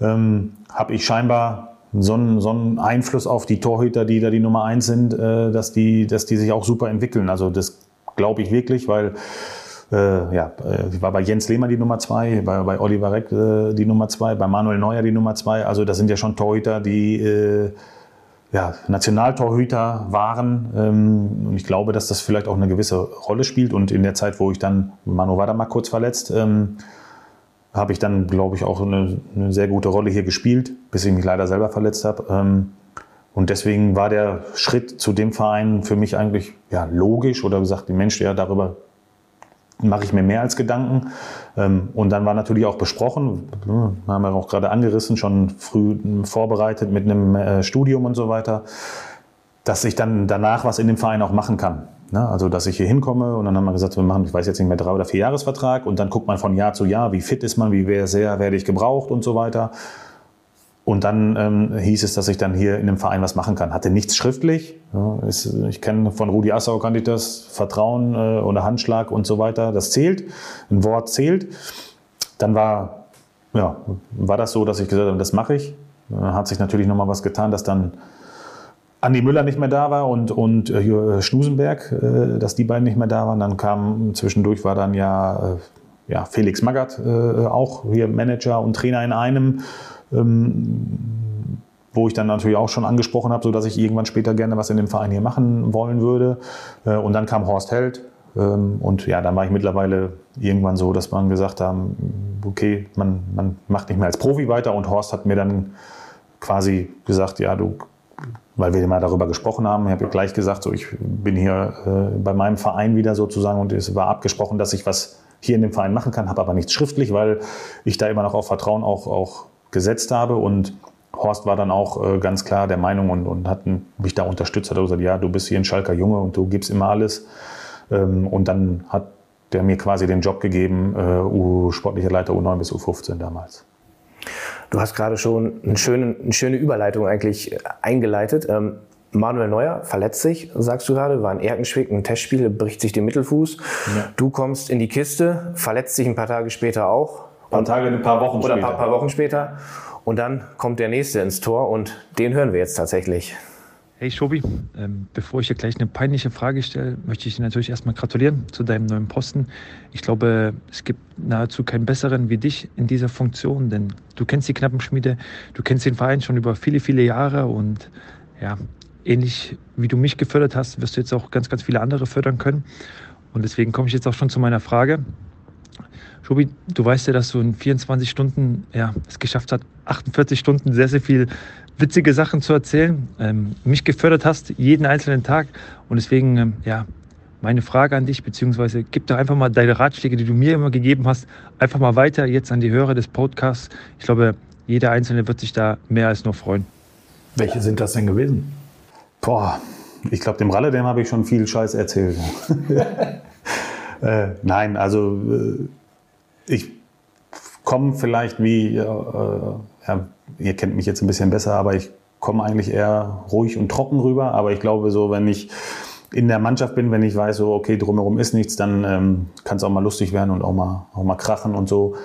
ähm, habe ich scheinbar so einen, so einen Einfluss auf die Torhüter, die da die Nummer eins sind, äh, dass, die, dass die sich auch super entwickeln. Also das glaube ich wirklich, weil äh, ja, äh, war bei Jens Lehmann die Nummer zwei, bei, bei Oliver Reck äh, die Nummer zwei, bei Manuel Neuer die Nummer zwei. Also das sind ja schon Torhüter, die äh, ja, Nationaltorhüter waren. Ähm, und ich glaube, dass das vielleicht auch eine gewisse Rolle spielt. Und in der Zeit, wo ich dann, Manu war da mal kurz verletzt, ähm, habe ich dann, glaube ich, auch eine, eine, sehr gute Rolle hier gespielt, bis ich mich leider selber verletzt habe. Ähm, und deswegen war der Schritt zu dem Verein für mich eigentlich ja, logisch oder gesagt, die Mensch, der darüber mache ich mir mehr als Gedanken. Ähm, und dann war natürlich auch besprochen, haben wir auch gerade angerissen, schon früh vorbereitet mit einem äh, Studium und so weiter, dass ich dann danach was in dem Verein auch machen kann. Ne? Also, dass ich hier hinkomme und dann haben wir gesagt, wir machen, ich weiß jetzt nicht mehr, drei oder vier Jahresvertrag und dann guckt man von Jahr zu Jahr, wie fit ist man, wie sehr werde ich gebraucht und so weiter. Und dann ähm, hieß es, dass ich dann hier in dem Verein was machen kann. Hatte nichts schriftlich. Ja, ist, ich kenne von Rudi Assau kannte ich das, Vertrauen äh, oder Handschlag und so weiter. Das zählt. Ein Wort zählt. Dann war, ja, war das so, dass ich gesagt habe, das mache ich. Dann hat sich natürlich nochmal was getan, dass dann Andi Müller nicht mehr da war und, und äh, Schnusenberg, äh, dass die beiden nicht mehr da waren. Dann kam zwischendurch war dann ja, äh, ja Felix Magath äh, auch hier Manager und Trainer in einem ähm, wo ich dann natürlich auch schon angesprochen habe, so dass ich irgendwann später gerne was in dem Verein hier machen wollen würde. Äh, und dann kam Horst Held. Ähm, und ja, dann war ich mittlerweile irgendwann so, dass man gesagt haben, okay, man, man macht nicht mehr als Profi weiter. Und Horst hat mir dann quasi gesagt, ja, du, weil wir mal darüber gesprochen haben, ich habe gleich gesagt, so ich bin hier äh, bei meinem Verein wieder sozusagen und es war abgesprochen, dass ich was hier in dem Verein machen kann, habe aber nichts schriftlich, weil ich da immer noch auf Vertrauen auch, auch gesetzt habe. Und Horst war dann auch äh, ganz klar der Meinung und, und hat mich da unterstützt, hat gesagt, ja, du bist hier ein Schalker Junge und du gibst immer alles. Ähm, und dann hat der mir quasi den Job gegeben, äh, U sportlicher Leiter U9 bis U15 damals. Du hast gerade schon eine schöne, eine schöne Überleitung eigentlich äh, eingeleitet. Ähm, Manuel Neuer verletzt sich, sagst du gerade, war in Erkenschwick, ein Testspiel, bricht sich den Mittelfuß. Ja. Du kommst in die Kiste, verletzt dich ein paar Tage später auch. Ein paar Tage, ein paar Wochen oder später. Oder ein paar, Wochen später. Und dann kommt der nächste ins Tor und den hören wir jetzt tatsächlich. Hey Schobi, ähm, bevor ich dir gleich eine peinliche Frage stelle, möchte ich dir natürlich erstmal gratulieren zu deinem neuen Posten. Ich glaube, es gibt nahezu keinen besseren wie dich in dieser Funktion, denn du kennst die Knappenschmiede, du kennst den Verein schon über viele, viele Jahre und ja, ähnlich wie du mich gefördert hast, wirst du jetzt auch ganz, ganz viele andere fördern können. Und deswegen komme ich jetzt auch schon zu meiner Frage. Tobi, du weißt ja, dass du in 24 Stunden ja, es geschafft hast, 48 Stunden sehr, sehr viel witzige Sachen zu erzählen, ähm, mich gefördert hast, jeden einzelnen Tag. Und deswegen, ähm, ja, meine Frage an dich, beziehungsweise gib doch einfach mal deine Ratschläge, die du mir immer gegeben hast, einfach mal weiter jetzt an die Hörer des Podcasts. Ich glaube, jeder Einzelne wird sich da mehr als nur freuen. Welche sind das denn gewesen? Boah, ich glaube, dem Ralle, dem habe ich schon viel Scheiß erzählt. äh, nein, also äh, ich komme vielleicht wie, äh, ja, ihr kennt mich jetzt ein bisschen besser, aber ich komme eigentlich eher ruhig und trocken rüber. Aber ich glaube, so, wenn ich in der Mannschaft bin, wenn ich weiß, so, okay, drumherum ist nichts, dann ähm, kann es auch mal lustig werden und auch mal, auch mal krachen und so.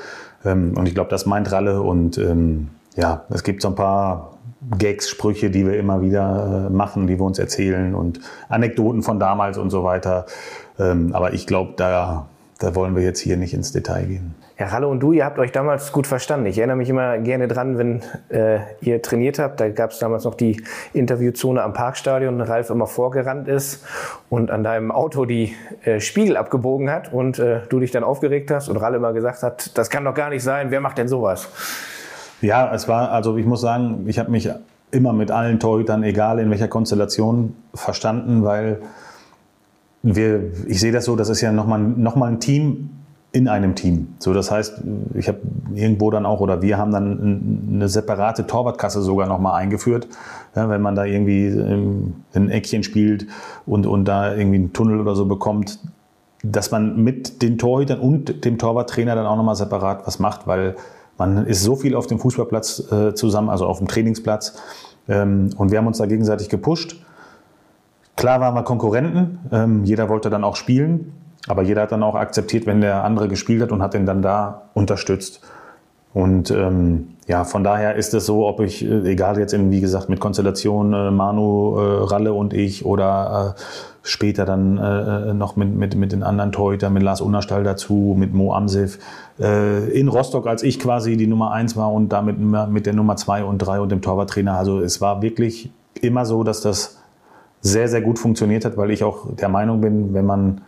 Ähm, und ich glaube, das meint Ralle. Und ähm, ja, es gibt so ein paar Gags, Sprüche, die wir immer wieder äh, machen, die wir uns erzählen und Anekdoten von damals und so weiter. Ähm, aber ich glaube, da da wollen wir jetzt hier nicht ins Detail gehen. Ja, Ralle und du, ihr habt euch damals gut verstanden. Ich erinnere mich immer gerne dran, wenn äh, ihr trainiert habt. Da gab es damals noch die Interviewzone am Parkstadion. Ralf immer vorgerannt ist und an deinem Auto die äh, Spiegel abgebogen hat und äh, du dich dann aufgeregt hast und Ralle immer gesagt hat, das kann doch gar nicht sein. Wer macht denn sowas? Ja, es war, also ich muss sagen, ich habe mich immer mit allen Torhütern, egal in welcher Konstellation, verstanden, weil wir, ich sehe das so, das ist ja nochmal noch mal ein Team in einem Team. So, das heißt, ich habe irgendwo dann auch oder wir haben dann eine separate Torwartkasse sogar nochmal eingeführt, ja, wenn man da irgendwie ein Eckchen spielt und, und da irgendwie einen Tunnel oder so bekommt, dass man mit den Torhütern und dem Torwarttrainer dann auch nochmal separat was macht, weil man ist so viel auf dem Fußballplatz äh, zusammen, also auf dem Trainingsplatz. Ähm, und wir haben uns da gegenseitig gepusht Klar waren wir Konkurrenten, ähm, jeder wollte dann auch spielen, aber jeder hat dann auch akzeptiert, wenn der andere gespielt hat und hat den dann da unterstützt. Und ähm, ja, von daher ist es so, ob ich, äh, egal jetzt in, wie gesagt, mit Konstellation äh, Manu, äh, Ralle und ich oder äh, später dann äh, noch mit, mit, mit den anderen Torhütern, mit Lars Unerstall dazu, mit Mo Amsif, in Rostock, als ich quasi die Nummer eins war und damit mit der Nummer zwei und drei und dem Torwarttrainer. Also es war wirklich immer so, dass das sehr, sehr gut funktioniert hat, weil ich auch der Meinung bin, wenn man,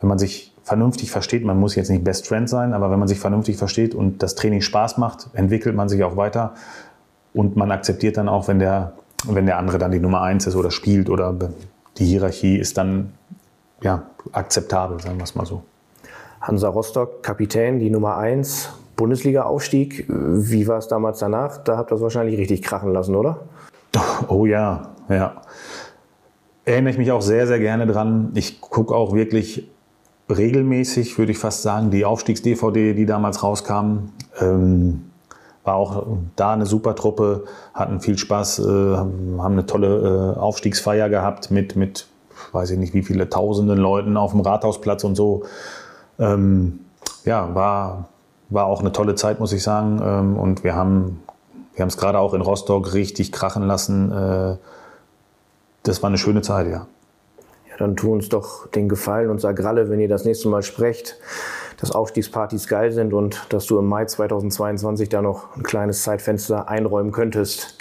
wenn man sich vernünftig versteht, man muss jetzt nicht Best Friend sein, aber wenn man sich vernünftig versteht und das Training Spaß macht, entwickelt man sich auch weiter und man akzeptiert dann auch, wenn der, wenn der andere dann die Nummer eins ist oder spielt oder die Hierarchie ist dann ja, akzeptabel, sagen wir es mal so. Hansa Rostock, Kapitän, die Nummer 1, Bundesliga-Aufstieg. Wie war es damals danach? Da habt ihr es wahrscheinlich richtig krachen lassen, oder? Oh ja, ja. Erinnere ich mich auch sehr, sehr gerne dran. Ich gucke auch wirklich regelmäßig, würde ich fast sagen, die Aufstiegs-DVD, die damals rauskam. Ähm, war auch da eine super Truppe, hatten viel Spaß, äh, haben eine tolle äh, Aufstiegsfeier gehabt mit, mit, weiß ich nicht, wie viele tausenden Leuten auf dem Rathausplatz und so. Ähm, ja, war, war auch eine tolle Zeit, muss ich sagen. Ähm, und wir haben wir es gerade auch in Rostock richtig krachen lassen. Äh, das war eine schöne Zeit, ja. Ja, dann tu uns doch den Gefallen und sag Ralle, wenn ihr das nächste Mal sprecht, dass Aufstiegspartys geil sind und dass du im Mai 2022 da noch ein kleines Zeitfenster einräumen könntest.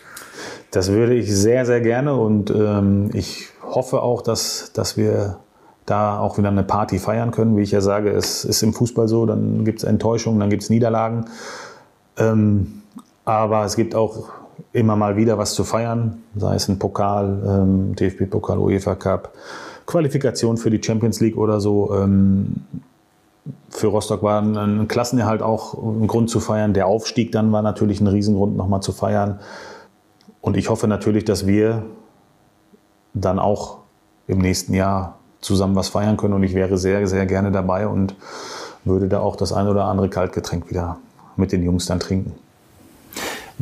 Das würde ich sehr, sehr gerne und ähm, ich hoffe auch, dass, dass wir da auch wieder eine Party feiern können. Wie ich ja sage, es ist im Fußball so, dann gibt es Enttäuschungen, dann gibt es Niederlagen. Ähm, aber es gibt auch immer mal wieder was zu feiern, sei es ein Pokal, ähm, DFB-Pokal, UEFA Cup, Qualifikation für die Champions League oder so. Ähm, für Rostock war ein, ein Klassenerhalt auch ein Grund zu feiern. Der Aufstieg dann war natürlich ein Riesengrund, nochmal zu feiern. Und ich hoffe natürlich, dass wir dann auch im nächsten Jahr zusammen was feiern können. Und ich wäre sehr, sehr gerne dabei und würde da auch das ein oder andere Kaltgetränk wieder mit den Jungs dann trinken.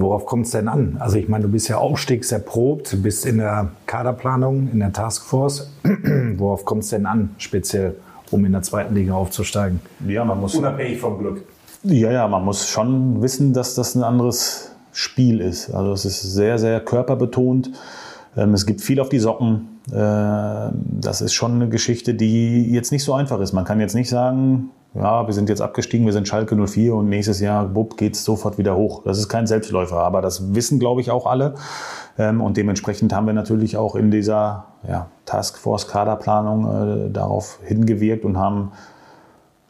Worauf kommt es denn an? Also ich meine, du bist ja aufstiegserprobt, bist in der Kaderplanung, in der Taskforce. Worauf kommt es denn an, speziell, um in der zweiten Liga aufzusteigen? Ja, man muss. Unabhängig vom Glück. Ja, ja, man muss schon wissen, dass das ein anderes Spiel ist. Also es ist sehr, sehr körperbetont. Ähm, es gibt viel auf die Socken. Äh, das ist schon eine Geschichte, die jetzt nicht so einfach ist. Man kann jetzt nicht sagen, ja, wir sind jetzt abgestiegen, wir sind Schalke 04 und nächstes Jahr, bupp, geht's sofort wieder hoch. Das ist kein Selbstläufer, aber das wissen, glaube ich, auch alle. Ähm, und dementsprechend haben wir natürlich auch in dieser ja, Taskforce-Kaderplanung äh, darauf hingewirkt und haben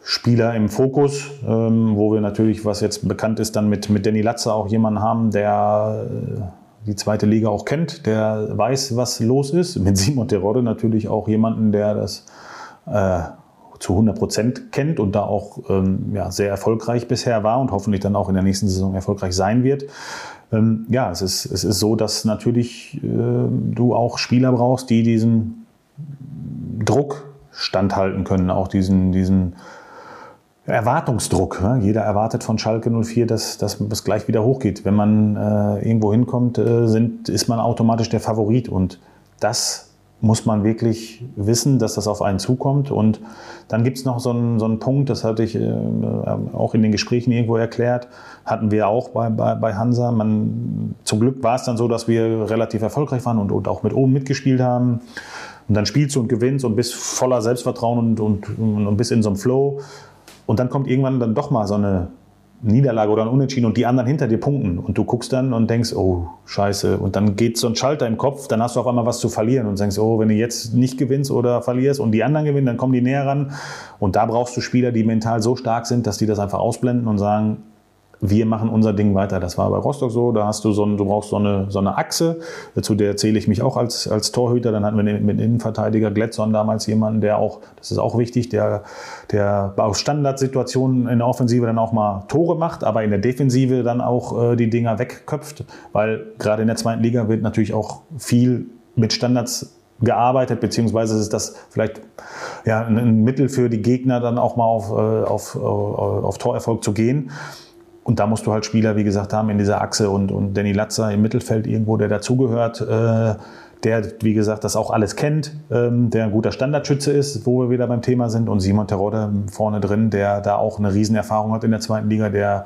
Spieler im Fokus, ähm, wo wir natürlich, was jetzt bekannt ist, dann mit, mit Danny Latze auch jemanden haben, der äh, die zweite Liga auch kennt, der weiß, was los ist. Mit Simon Terodde natürlich auch jemanden, der das äh, zu 100 Prozent kennt und da auch ähm, ja, sehr erfolgreich bisher war und hoffentlich dann auch in der nächsten Saison erfolgreich sein wird. Ähm, ja, es ist, es ist so, dass natürlich äh, du auch Spieler brauchst, die diesen Druck standhalten können, auch diesen, diesen Erwartungsdruck. Ne? Jeder erwartet von Schalke 04, dass, dass es gleich wieder hochgeht. Wenn man äh, irgendwo hinkommt, äh, sind, ist man automatisch der Favorit. Und das muss man wirklich wissen, dass das auf einen zukommt. Und dann gibt es noch so einen, so einen Punkt, das hatte ich äh, auch in den Gesprächen irgendwo erklärt, hatten wir auch bei, bei, bei Hansa. Man, zum Glück war es dann so, dass wir relativ erfolgreich waren und, und auch mit oben mitgespielt haben. Und dann spielst du und gewinnst und bist voller Selbstvertrauen und, und, und bist in so einem Flow. Und dann kommt irgendwann dann doch mal so eine Niederlage oder ein Unentschieden und die anderen hinter dir punkten. Und du guckst dann und denkst, oh, scheiße. Und dann geht so ein Schalter im Kopf, dann hast du auf einmal was zu verlieren und denkst, oh, wenn du jetzt nicht gewinnst oder verlierst und die anderen gewinnen, dann kommen die näher ran. Und da brauchst du Spieler, die mental so stark sind, dass die das einfach ausblenden und sagen, wir machen unser Ding weiter. Das war bei Rostock so. Da hast du so, ein, du brauchst so eine, so eine Achse. Zu der zähle ich mich auch als, als Torhüter. Dann hatten wir mit Innenverteidiger Gletson damals jemanden, der auch, das ist auch wichtig, der, der aus Standardsituationen in der Offensive dann auch mal Tore macht, aber in der Defensive dann auch äh, die Dinger wegköpft. Weil gerade in der zweiten Liga wird natürlich auch viel mit Standards gearbeitet, beziehungsweise ist das vielleicht ja, ein Mittel für die Gegner, dann auch mal auf, äh, auf, auf, auf Torerfolg zu gehen. Und da musst du halt Spieler, wie gesagt, haben in dieser Achse und, und Danny Latzer im Mittelfeld irgendwo, der dazugehört, äh, der, wie gesagt, das auch alles kennt, ähm, der ein guter Standardschütze ist, wo wir wieder beim Thema sind. Und Simon Terodde vorne drin, der da auch eine Riesenerfahrung hat in der zweiten Liga, der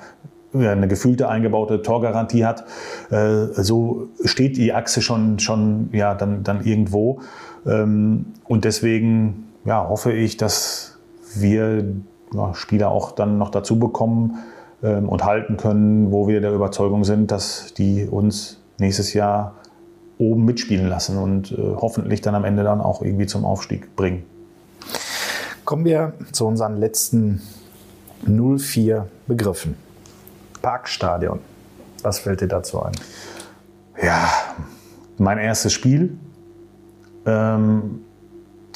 eine gefühlte eingebaute Torgarantie hat. Äh, so steht die Achse schon, schon ja, dann, dann irgendwo. Ähm, und deswegen ja, hoffe ich, dass wir ja, Spieler auch dann noch dazu bekommen, und halten können, wo wir der Überzeugung sind, dass die uns nächstes Jahr oben mitspielen lassen und äh, hoffentlich dann am Ende dann auch irgendwie zum Aufstieg bringen. Kommen wir zu unseren letzten 04 Begriffen. Parkstadion. Was fällt dir dazu ein? Ja, mein erstes Spiel. Ähm,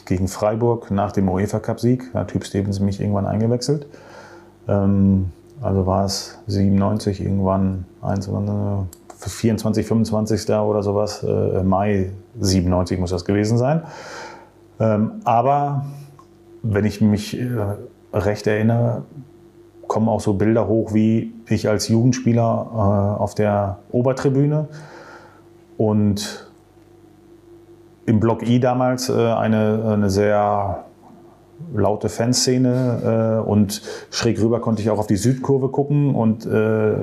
gegen Freiburg nach dem UEFA-Cup-Sieg. Da hat Typ Stevens mich irgendwann eingewechselt. Ähm, also war es 97 irgendwann, 24, 25. oder sowas, äh, Mai 97 muss das gewesen sein. Ähm, aber wenn ich mich äh, recht erinnere, kommen auch so Bilder hoch, wie ich als Jugendspieler äh, auf der Obertribüne und im Block I damals äh, eine, eine sehr laute Fanszene äh, und schräg rüber konnte ich auch auf die Südkurve gucken und äh,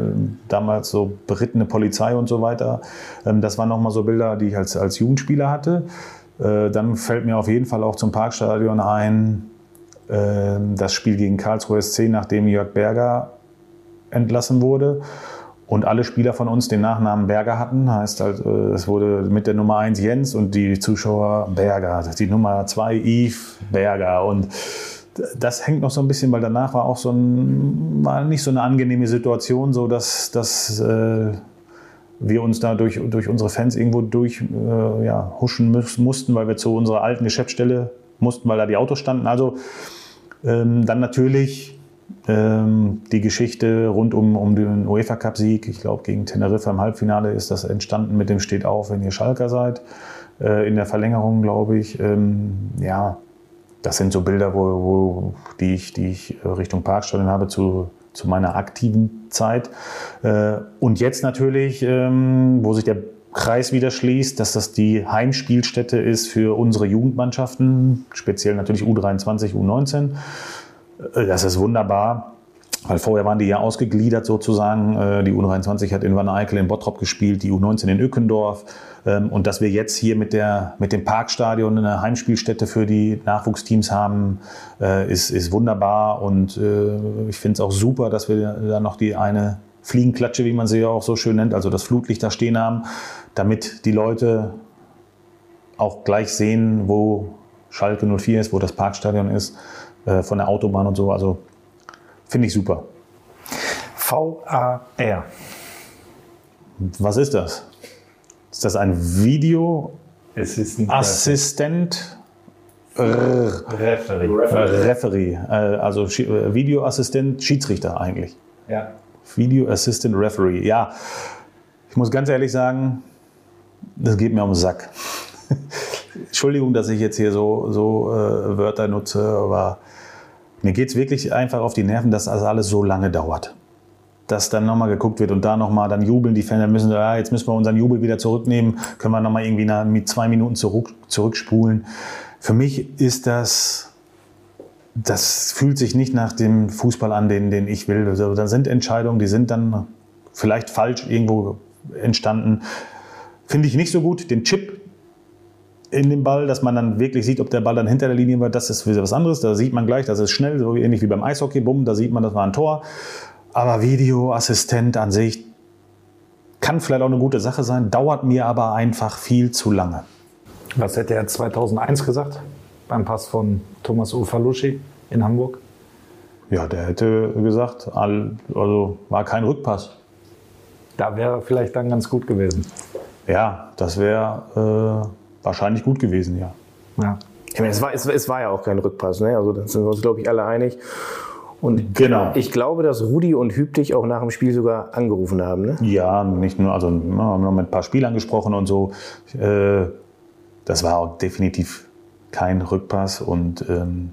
damals so berittene Polizei und so weiter. Ähm, das waren nochmal so Bilder, die ich als, als Jugendspieler hatte. Äh, dann fällt mir auf jeden Fall auch zum Parkstadion ein, äh, das Spiel gegen Karlsruhe SC, nachdem Jörg Berger entlassen wurde und alle Spieler von uns den Nachnamen Berger hatten. Heißt halt, äh, es wurde mit der Nummer 1 Jens und die Zuschauer Berger, die Nummer 2 Yves Berger und das hängt noch so ein bisschen, weil danach war auch so ein, war nicht so eine angenehme Situation, so dass, dass äh, wir uns da durch, durch unsere Fans irgendwo durch äh, ja, huschen mussten, weil wir zu unserer alten Geschäftsstelle mussten, weil da die Autos standen. Also ähm, dann natürlich die Geschichte rund um, um den UEFA-Cup-Sieg, ich glaube gegen Teneriffa im Halbfinale ist das entstanden mit dem Steht auf, wenn ihr Schalker seid. Äh, in der Verlängerung, glaube ich. Ähm, ja, das sind so Bilder, wo, wo, die, ich, die ich Richtung Parkstadion habe zu, zu meiner aktiven Zeit. Äh, und jetzt natürlich, ähm, wo sich der Kreis wieder schließt, dass das die Heimspielstätte ist für unsere Jugendmannschaften, speziell natürlich U23, U19. Äh, das ist wunderbar. Weil vorher waren die ja ausgegliedert sozusagen. Äh, die U23 hat in Van Eyck in Bottrop gespielt, die U19 in Ückendorf. Ähm, und dass wir jetzt hier mit, der, mit dem Parkstadion eine Heimspielstätte für die Nachwuchsteams haben, äh, ist, ist wunderbar. Und ich finde es auch super, dass wir da noch die eine Fliegenklatsche, wie man sie ja auch so schön nennt, also das Flutlicht da stehen haben, damit die Leute auch gleich sehen, wo Schalke 04 ist, wo das Parkstadion ist. Äh, von der Autobahn und so. Also finde ich super. VAR. Was ist das? Ist das ein Videoassistent? Referee. Referee. Äh, also äh, Videoassistent, Schiedsrichter eigentlich. Ja. Video Assistant Referee. Ja, ich muss ganz ehrlich sagen, das geht mir um den Sack. Entschuldigung, dass ich jetzt hier so, so äh, Wörter nutze, aber mir geht es wirklich einfach auf die Nerven, dass das alles so lange dauert. Dass dann nochmal geguckt wird und da nochmal, dann jubeln die Fans, dann müssen sie, ah, jetzt müssen wir unseren Jubel wieder zurücknehmen, können wir nochmal irgendwie nach, mit zwei Minuten zurück, zurückspulen. Für mich ist das, das fühlt sich nicht nach dem Fußball an, den, den ich will. Also, da sind Entscheidungen, die sind dann vielleicht falsch irgendwo entstanden. Finde ich nicht so gut. Den Chip, in dem Ball, dass man dann wirklich sieht, ob der Ball dann hinter der Linie war. Das ist wieder was anderes. Da sieht man gleich, das ist schnell, so ähnlich wie beim Eishockey. Bumm, da sieht man, das war ein Tor. Aber Videoassistent an sich kann vielleicht auch eine gute Sache sein, dauert mir aber einfach viel zu lange. Was hätte er 2001 gesagt beim Pass von Thomas Ufalushi in Hamburg? Ja, der hätte gesagt, also war kein Rückpass. Da wäre vielleicht dann ganz gut gewesen. Ja, das wäre äh, wahrscheinlich gut gewesen, ja. ja. Ich meine, es war, es, es war ja auch kein Rückpass, ne? Also da sind wir uns, glaube ich, alle einig. Und genau. ich glaube, dass Rudi und Hüb dich auch nach dem Spiel sogar angerufen haben, ne? Ja, nicht nur, also wir haben noch mit ein paar Spielern gesprochen und so. Äh, das war auch definitiv kein Rückpass und ähm,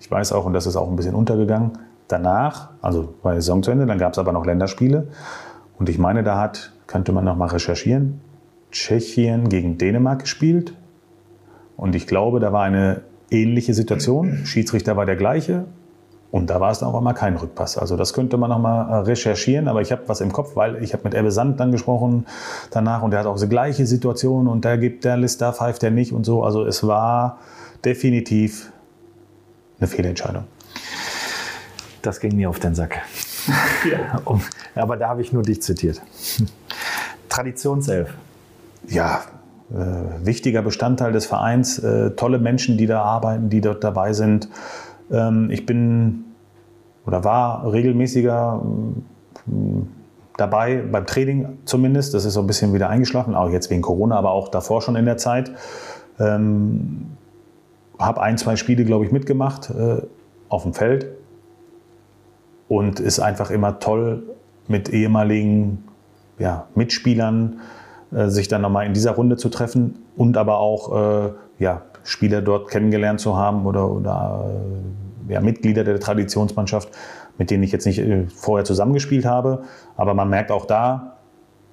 ich weiß auch, und das ist auch ein bisschen untergegangen, danach, also war die Saison zu Ende, dann gab es aber noch Länderspiele und ich meine, da hat, könnte man noch mal recherchieren, Tschechien gegen Dänemark gespielt. Und ich glaube, da war eine ähnliche Situation. Schiedsrichter war der gleiche. Und da war es auch einmal kein Rückpass. Also das könnte man noch mal äh, recherchieren. Aber ich habe was im Kopf, weil ich habe mit Ebbe Sand dann gesprochen danach und der hat auch die gleiche Situation und da gibt der List, da pfeift der nicht und so. Also es war definitiv eine Fehlentscheidung. Das ging mir auf den Sack. Ja. Aber da habe ich nur dich zitiert. Traditionself ja, äh, wichtiger Bestandteil des Vereins, äh, tolle Menschen, die da arbeiten, die dort dabei sind. Ähm, ich bin oder war regelmäßiger äh, dabei, beim Training zumindest. Das ist so ein bisschen wieder eingeschlafen, auch jetzt wegen Corona, aber auch davor schon in der Zeit. Ähm, habe ein, zwei Spiele, glaube ich, mitgemacht äh, auf dem Feld und ist einfach immer toll mit ehemaligen ja, Mitspielern sich dann nochmal in dieser Runde zu treffen und aber auch äh, ja, Spieler dort kennengelernt zu haben oder, oder äh, ja, Mitglieder der Traditionsmannschaft, mit denen ich jetzt nicht äh, vorher zusammengespielt habe. Aber man merkt auch da,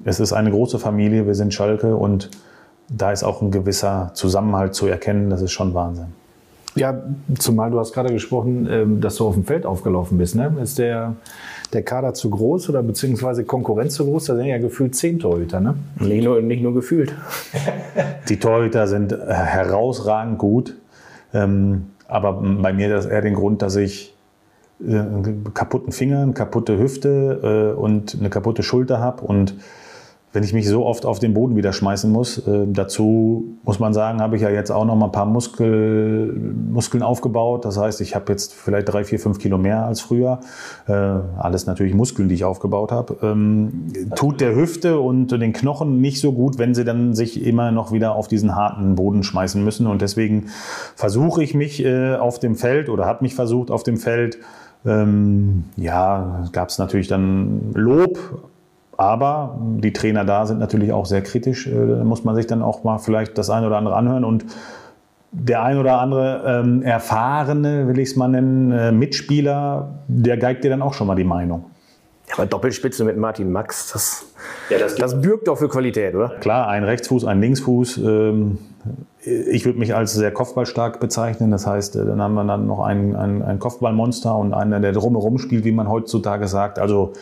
es ist eine große Familie, wir sind Schalke und da ist auch ein gewisser Zusammenhalt zu erkennen, das ist schon Wahnsinn. Ja, zumal du hast gerade gesprochen, ähm, dass du auf dem Feld aufgelaufen bist. Ne? Ist der, der Kader zu groß oder beziehungsweise Konkurrenz zu groß? Da sind ja gefühlt zehn Torhüter, ne? Nicht nur, nicht nur gefühlt. Die Torhüter sind äh, herausragend gut. Ähm, aber bei mir ist das eher den Grund, dass ich äh, einen kaputten Finger, eine kaputte Hüfte äh, und eine kaputte Schulter habe und wenn ich mich so oft auf den Boden wieder schmeißen muss. Äh, dazu muss man sagen, habe ich ja jetzt auch noch mal ein paar Muskel, Muskeln aufgebaut. Das heißt, ich habe jetzt vielleicht drei, vier, fünf Kilo mehr als früher. Äh, alles natürlich Muskeln, die ich aufgebaut habe. Ähm, tut der Hüfte und den Knochen nicht so gut, wenn sie dann sich immer noch wieder auf diesen harten Boden schmeißen müssen. Und deswegen versuche ich mich äh, auf dem Feld oder habe mich versucht auf dem Feld. Ähm, ja, gab es natürlich dann Lob, aber die Trainer da sind natürlich auch sehr kritisch. Äh, da muss man sich dann auch mal vielleicht das eine oder andere anhören. Und der ein oder andere ähm, erfahrene, will ich es mal nennen, äh, Mitspieler, der geigt dir dann auch schon mal die Meinung. Ja, aber Doppelspitze mit Martin Max, das, ja, das, das bürgt doch für Qualität, oder? Klar, ein Rechtsfuß, ein Linksfuß. Ähm, ich würde mich als sehr kopfballstark bezeichnen. Das heißt, äh, dann haben wir dann noch einen, einen, einen Kopfballmonster und einen, der drumherum spielt, wie man heutzutage sagt. Also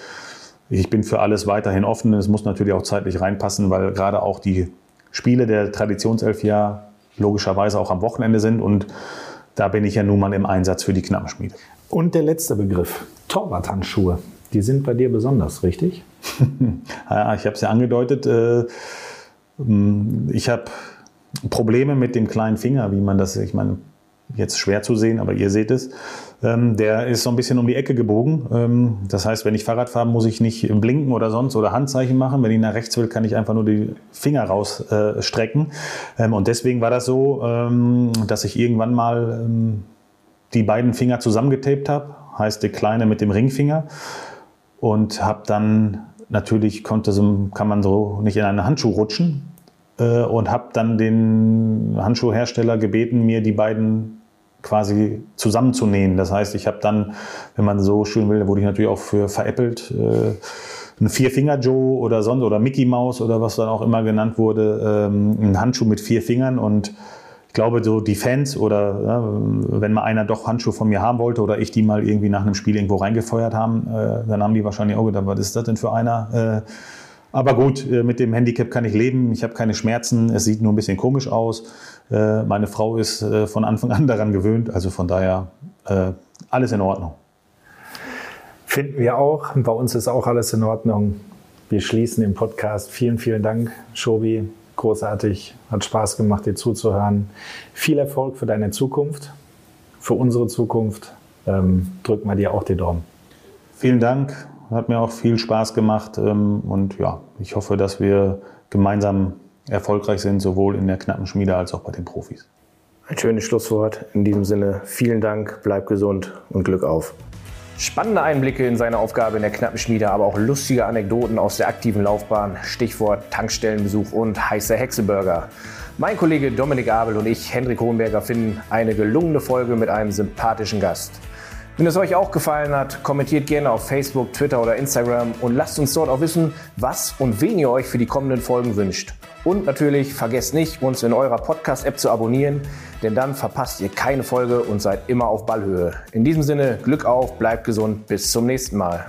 ich bin für alles weiterhin offen. Es muss natürlich auch zeitlich reinpassen, weil gerade auch die Spiele der Traditionself ja logischerweise auch am Wochenende sind und da bin ich ja nun mal im Einsatz für die Knappenschmiede. Und der letzte Begriff, Torwarthandschuhe. Die sind bei dir besonders, richtig? ja, ich habe es ja angedeutet. Äh, ich habe Probleme mit dem kleinen Finger, wie man das, ich meine, jetzt schwer zu sehen, aber ihr seht es. Ähm, der ist so ein bisschen um die Ecke gebogen. Ähm, das heißt, wenn ich Fahrrad fahre, muss ich nicht blinken oder sonst oder Handzeichen machen. Wenn ich nach rechts will, kann ich einfach nur die Finger rausstrecken. Äh, ähm, und deswegen war das so, ähm, dass ich irgendwann mal ähm, die beiden Finger zusammengetaped habe. Heißt, der kleine mit dem Ringfinger. Und habe dann natürlich konnte so, kann man so nicht in einen Handschuh rutschen, äh, und habe dann den Handschuhhersteller gebeten, mir die beiden quasi zusammenzunähen. Das heißt, ich habe dann, wenn man so schön will, wurde ich natürlich auch für veräppelt, äh, ein Vier-Finger-Joe oder sonst oder Mickey Mouse oder was dann auch immer genannt wurde, ähm, ein Handschuh mit vier Fingern und ich glaube, so die Fans oder ja, wenn mal einer doch Handschuhe von mir haben wollte oder ich die mal irgendwie nach einem Spiel irgendwo reingefeuert haben, äh, dann haben die wahrscheinlich auch gedacht, was ist das denn für einer? Äh, aber gut, äh, mit dem Handicap kann ich leben. Ich habe keine Schmerzen. Es sieht nur ein bisschen komisch aus. Äh, meine Frau ist äh, von Anfang an daran gewöhnt. Also von daher alles in Ordnung. Finden wir auch. Bei uns ist auch alles in Ordnung. Wir schließen den Podcast. Vielen, vielen Dank, Shobi. Großartig. Hat Spaß gemacht, dir zuzuhören. Viel Erfolg für deine Zukunft, für unsere Zukunft. Ähm, drück mal dir auch die Daumen. Vielen Dank hat mir auch viel Spaß gemacht ähm, und ja, ich hoffe, dass wir gemeinsam erfolgreich sind, sowohl in der knappen Schmiede als auch bei den Profis. Ein schönes Schlusswort. In diesem Sinne, vielen Dank, bleib gesund und Glück auf. Spannende Einblicke in seine Aufgabe in der knappen Schmiede, aber auch lustige Anekdoten aus der aktiven Laufbahn, Stichwort Tankstellenbesuch und heißer Hexeburger. Mein Kollege Dominik Abel und ich, Hendrik Hohenberger, finden eine gelungene Folge mit einem sympathischen Gast. Wenn es euch auch gefallen hat, kommentiert gerne auf Facebook, Twitter oder Instagram und lasst uns dort auch wissen, was und wen ihr euch für die kommenden Folgen wünscht. Und natürlich vergesst nicht, uns in eurer Podcast-App zu abonnieren, denn dann verpasst ihr keine Folge und seid immer auf Ballhöhe. In diesem Sinne, Glück auf, bleibt gesund, bis zum nächsten Mal.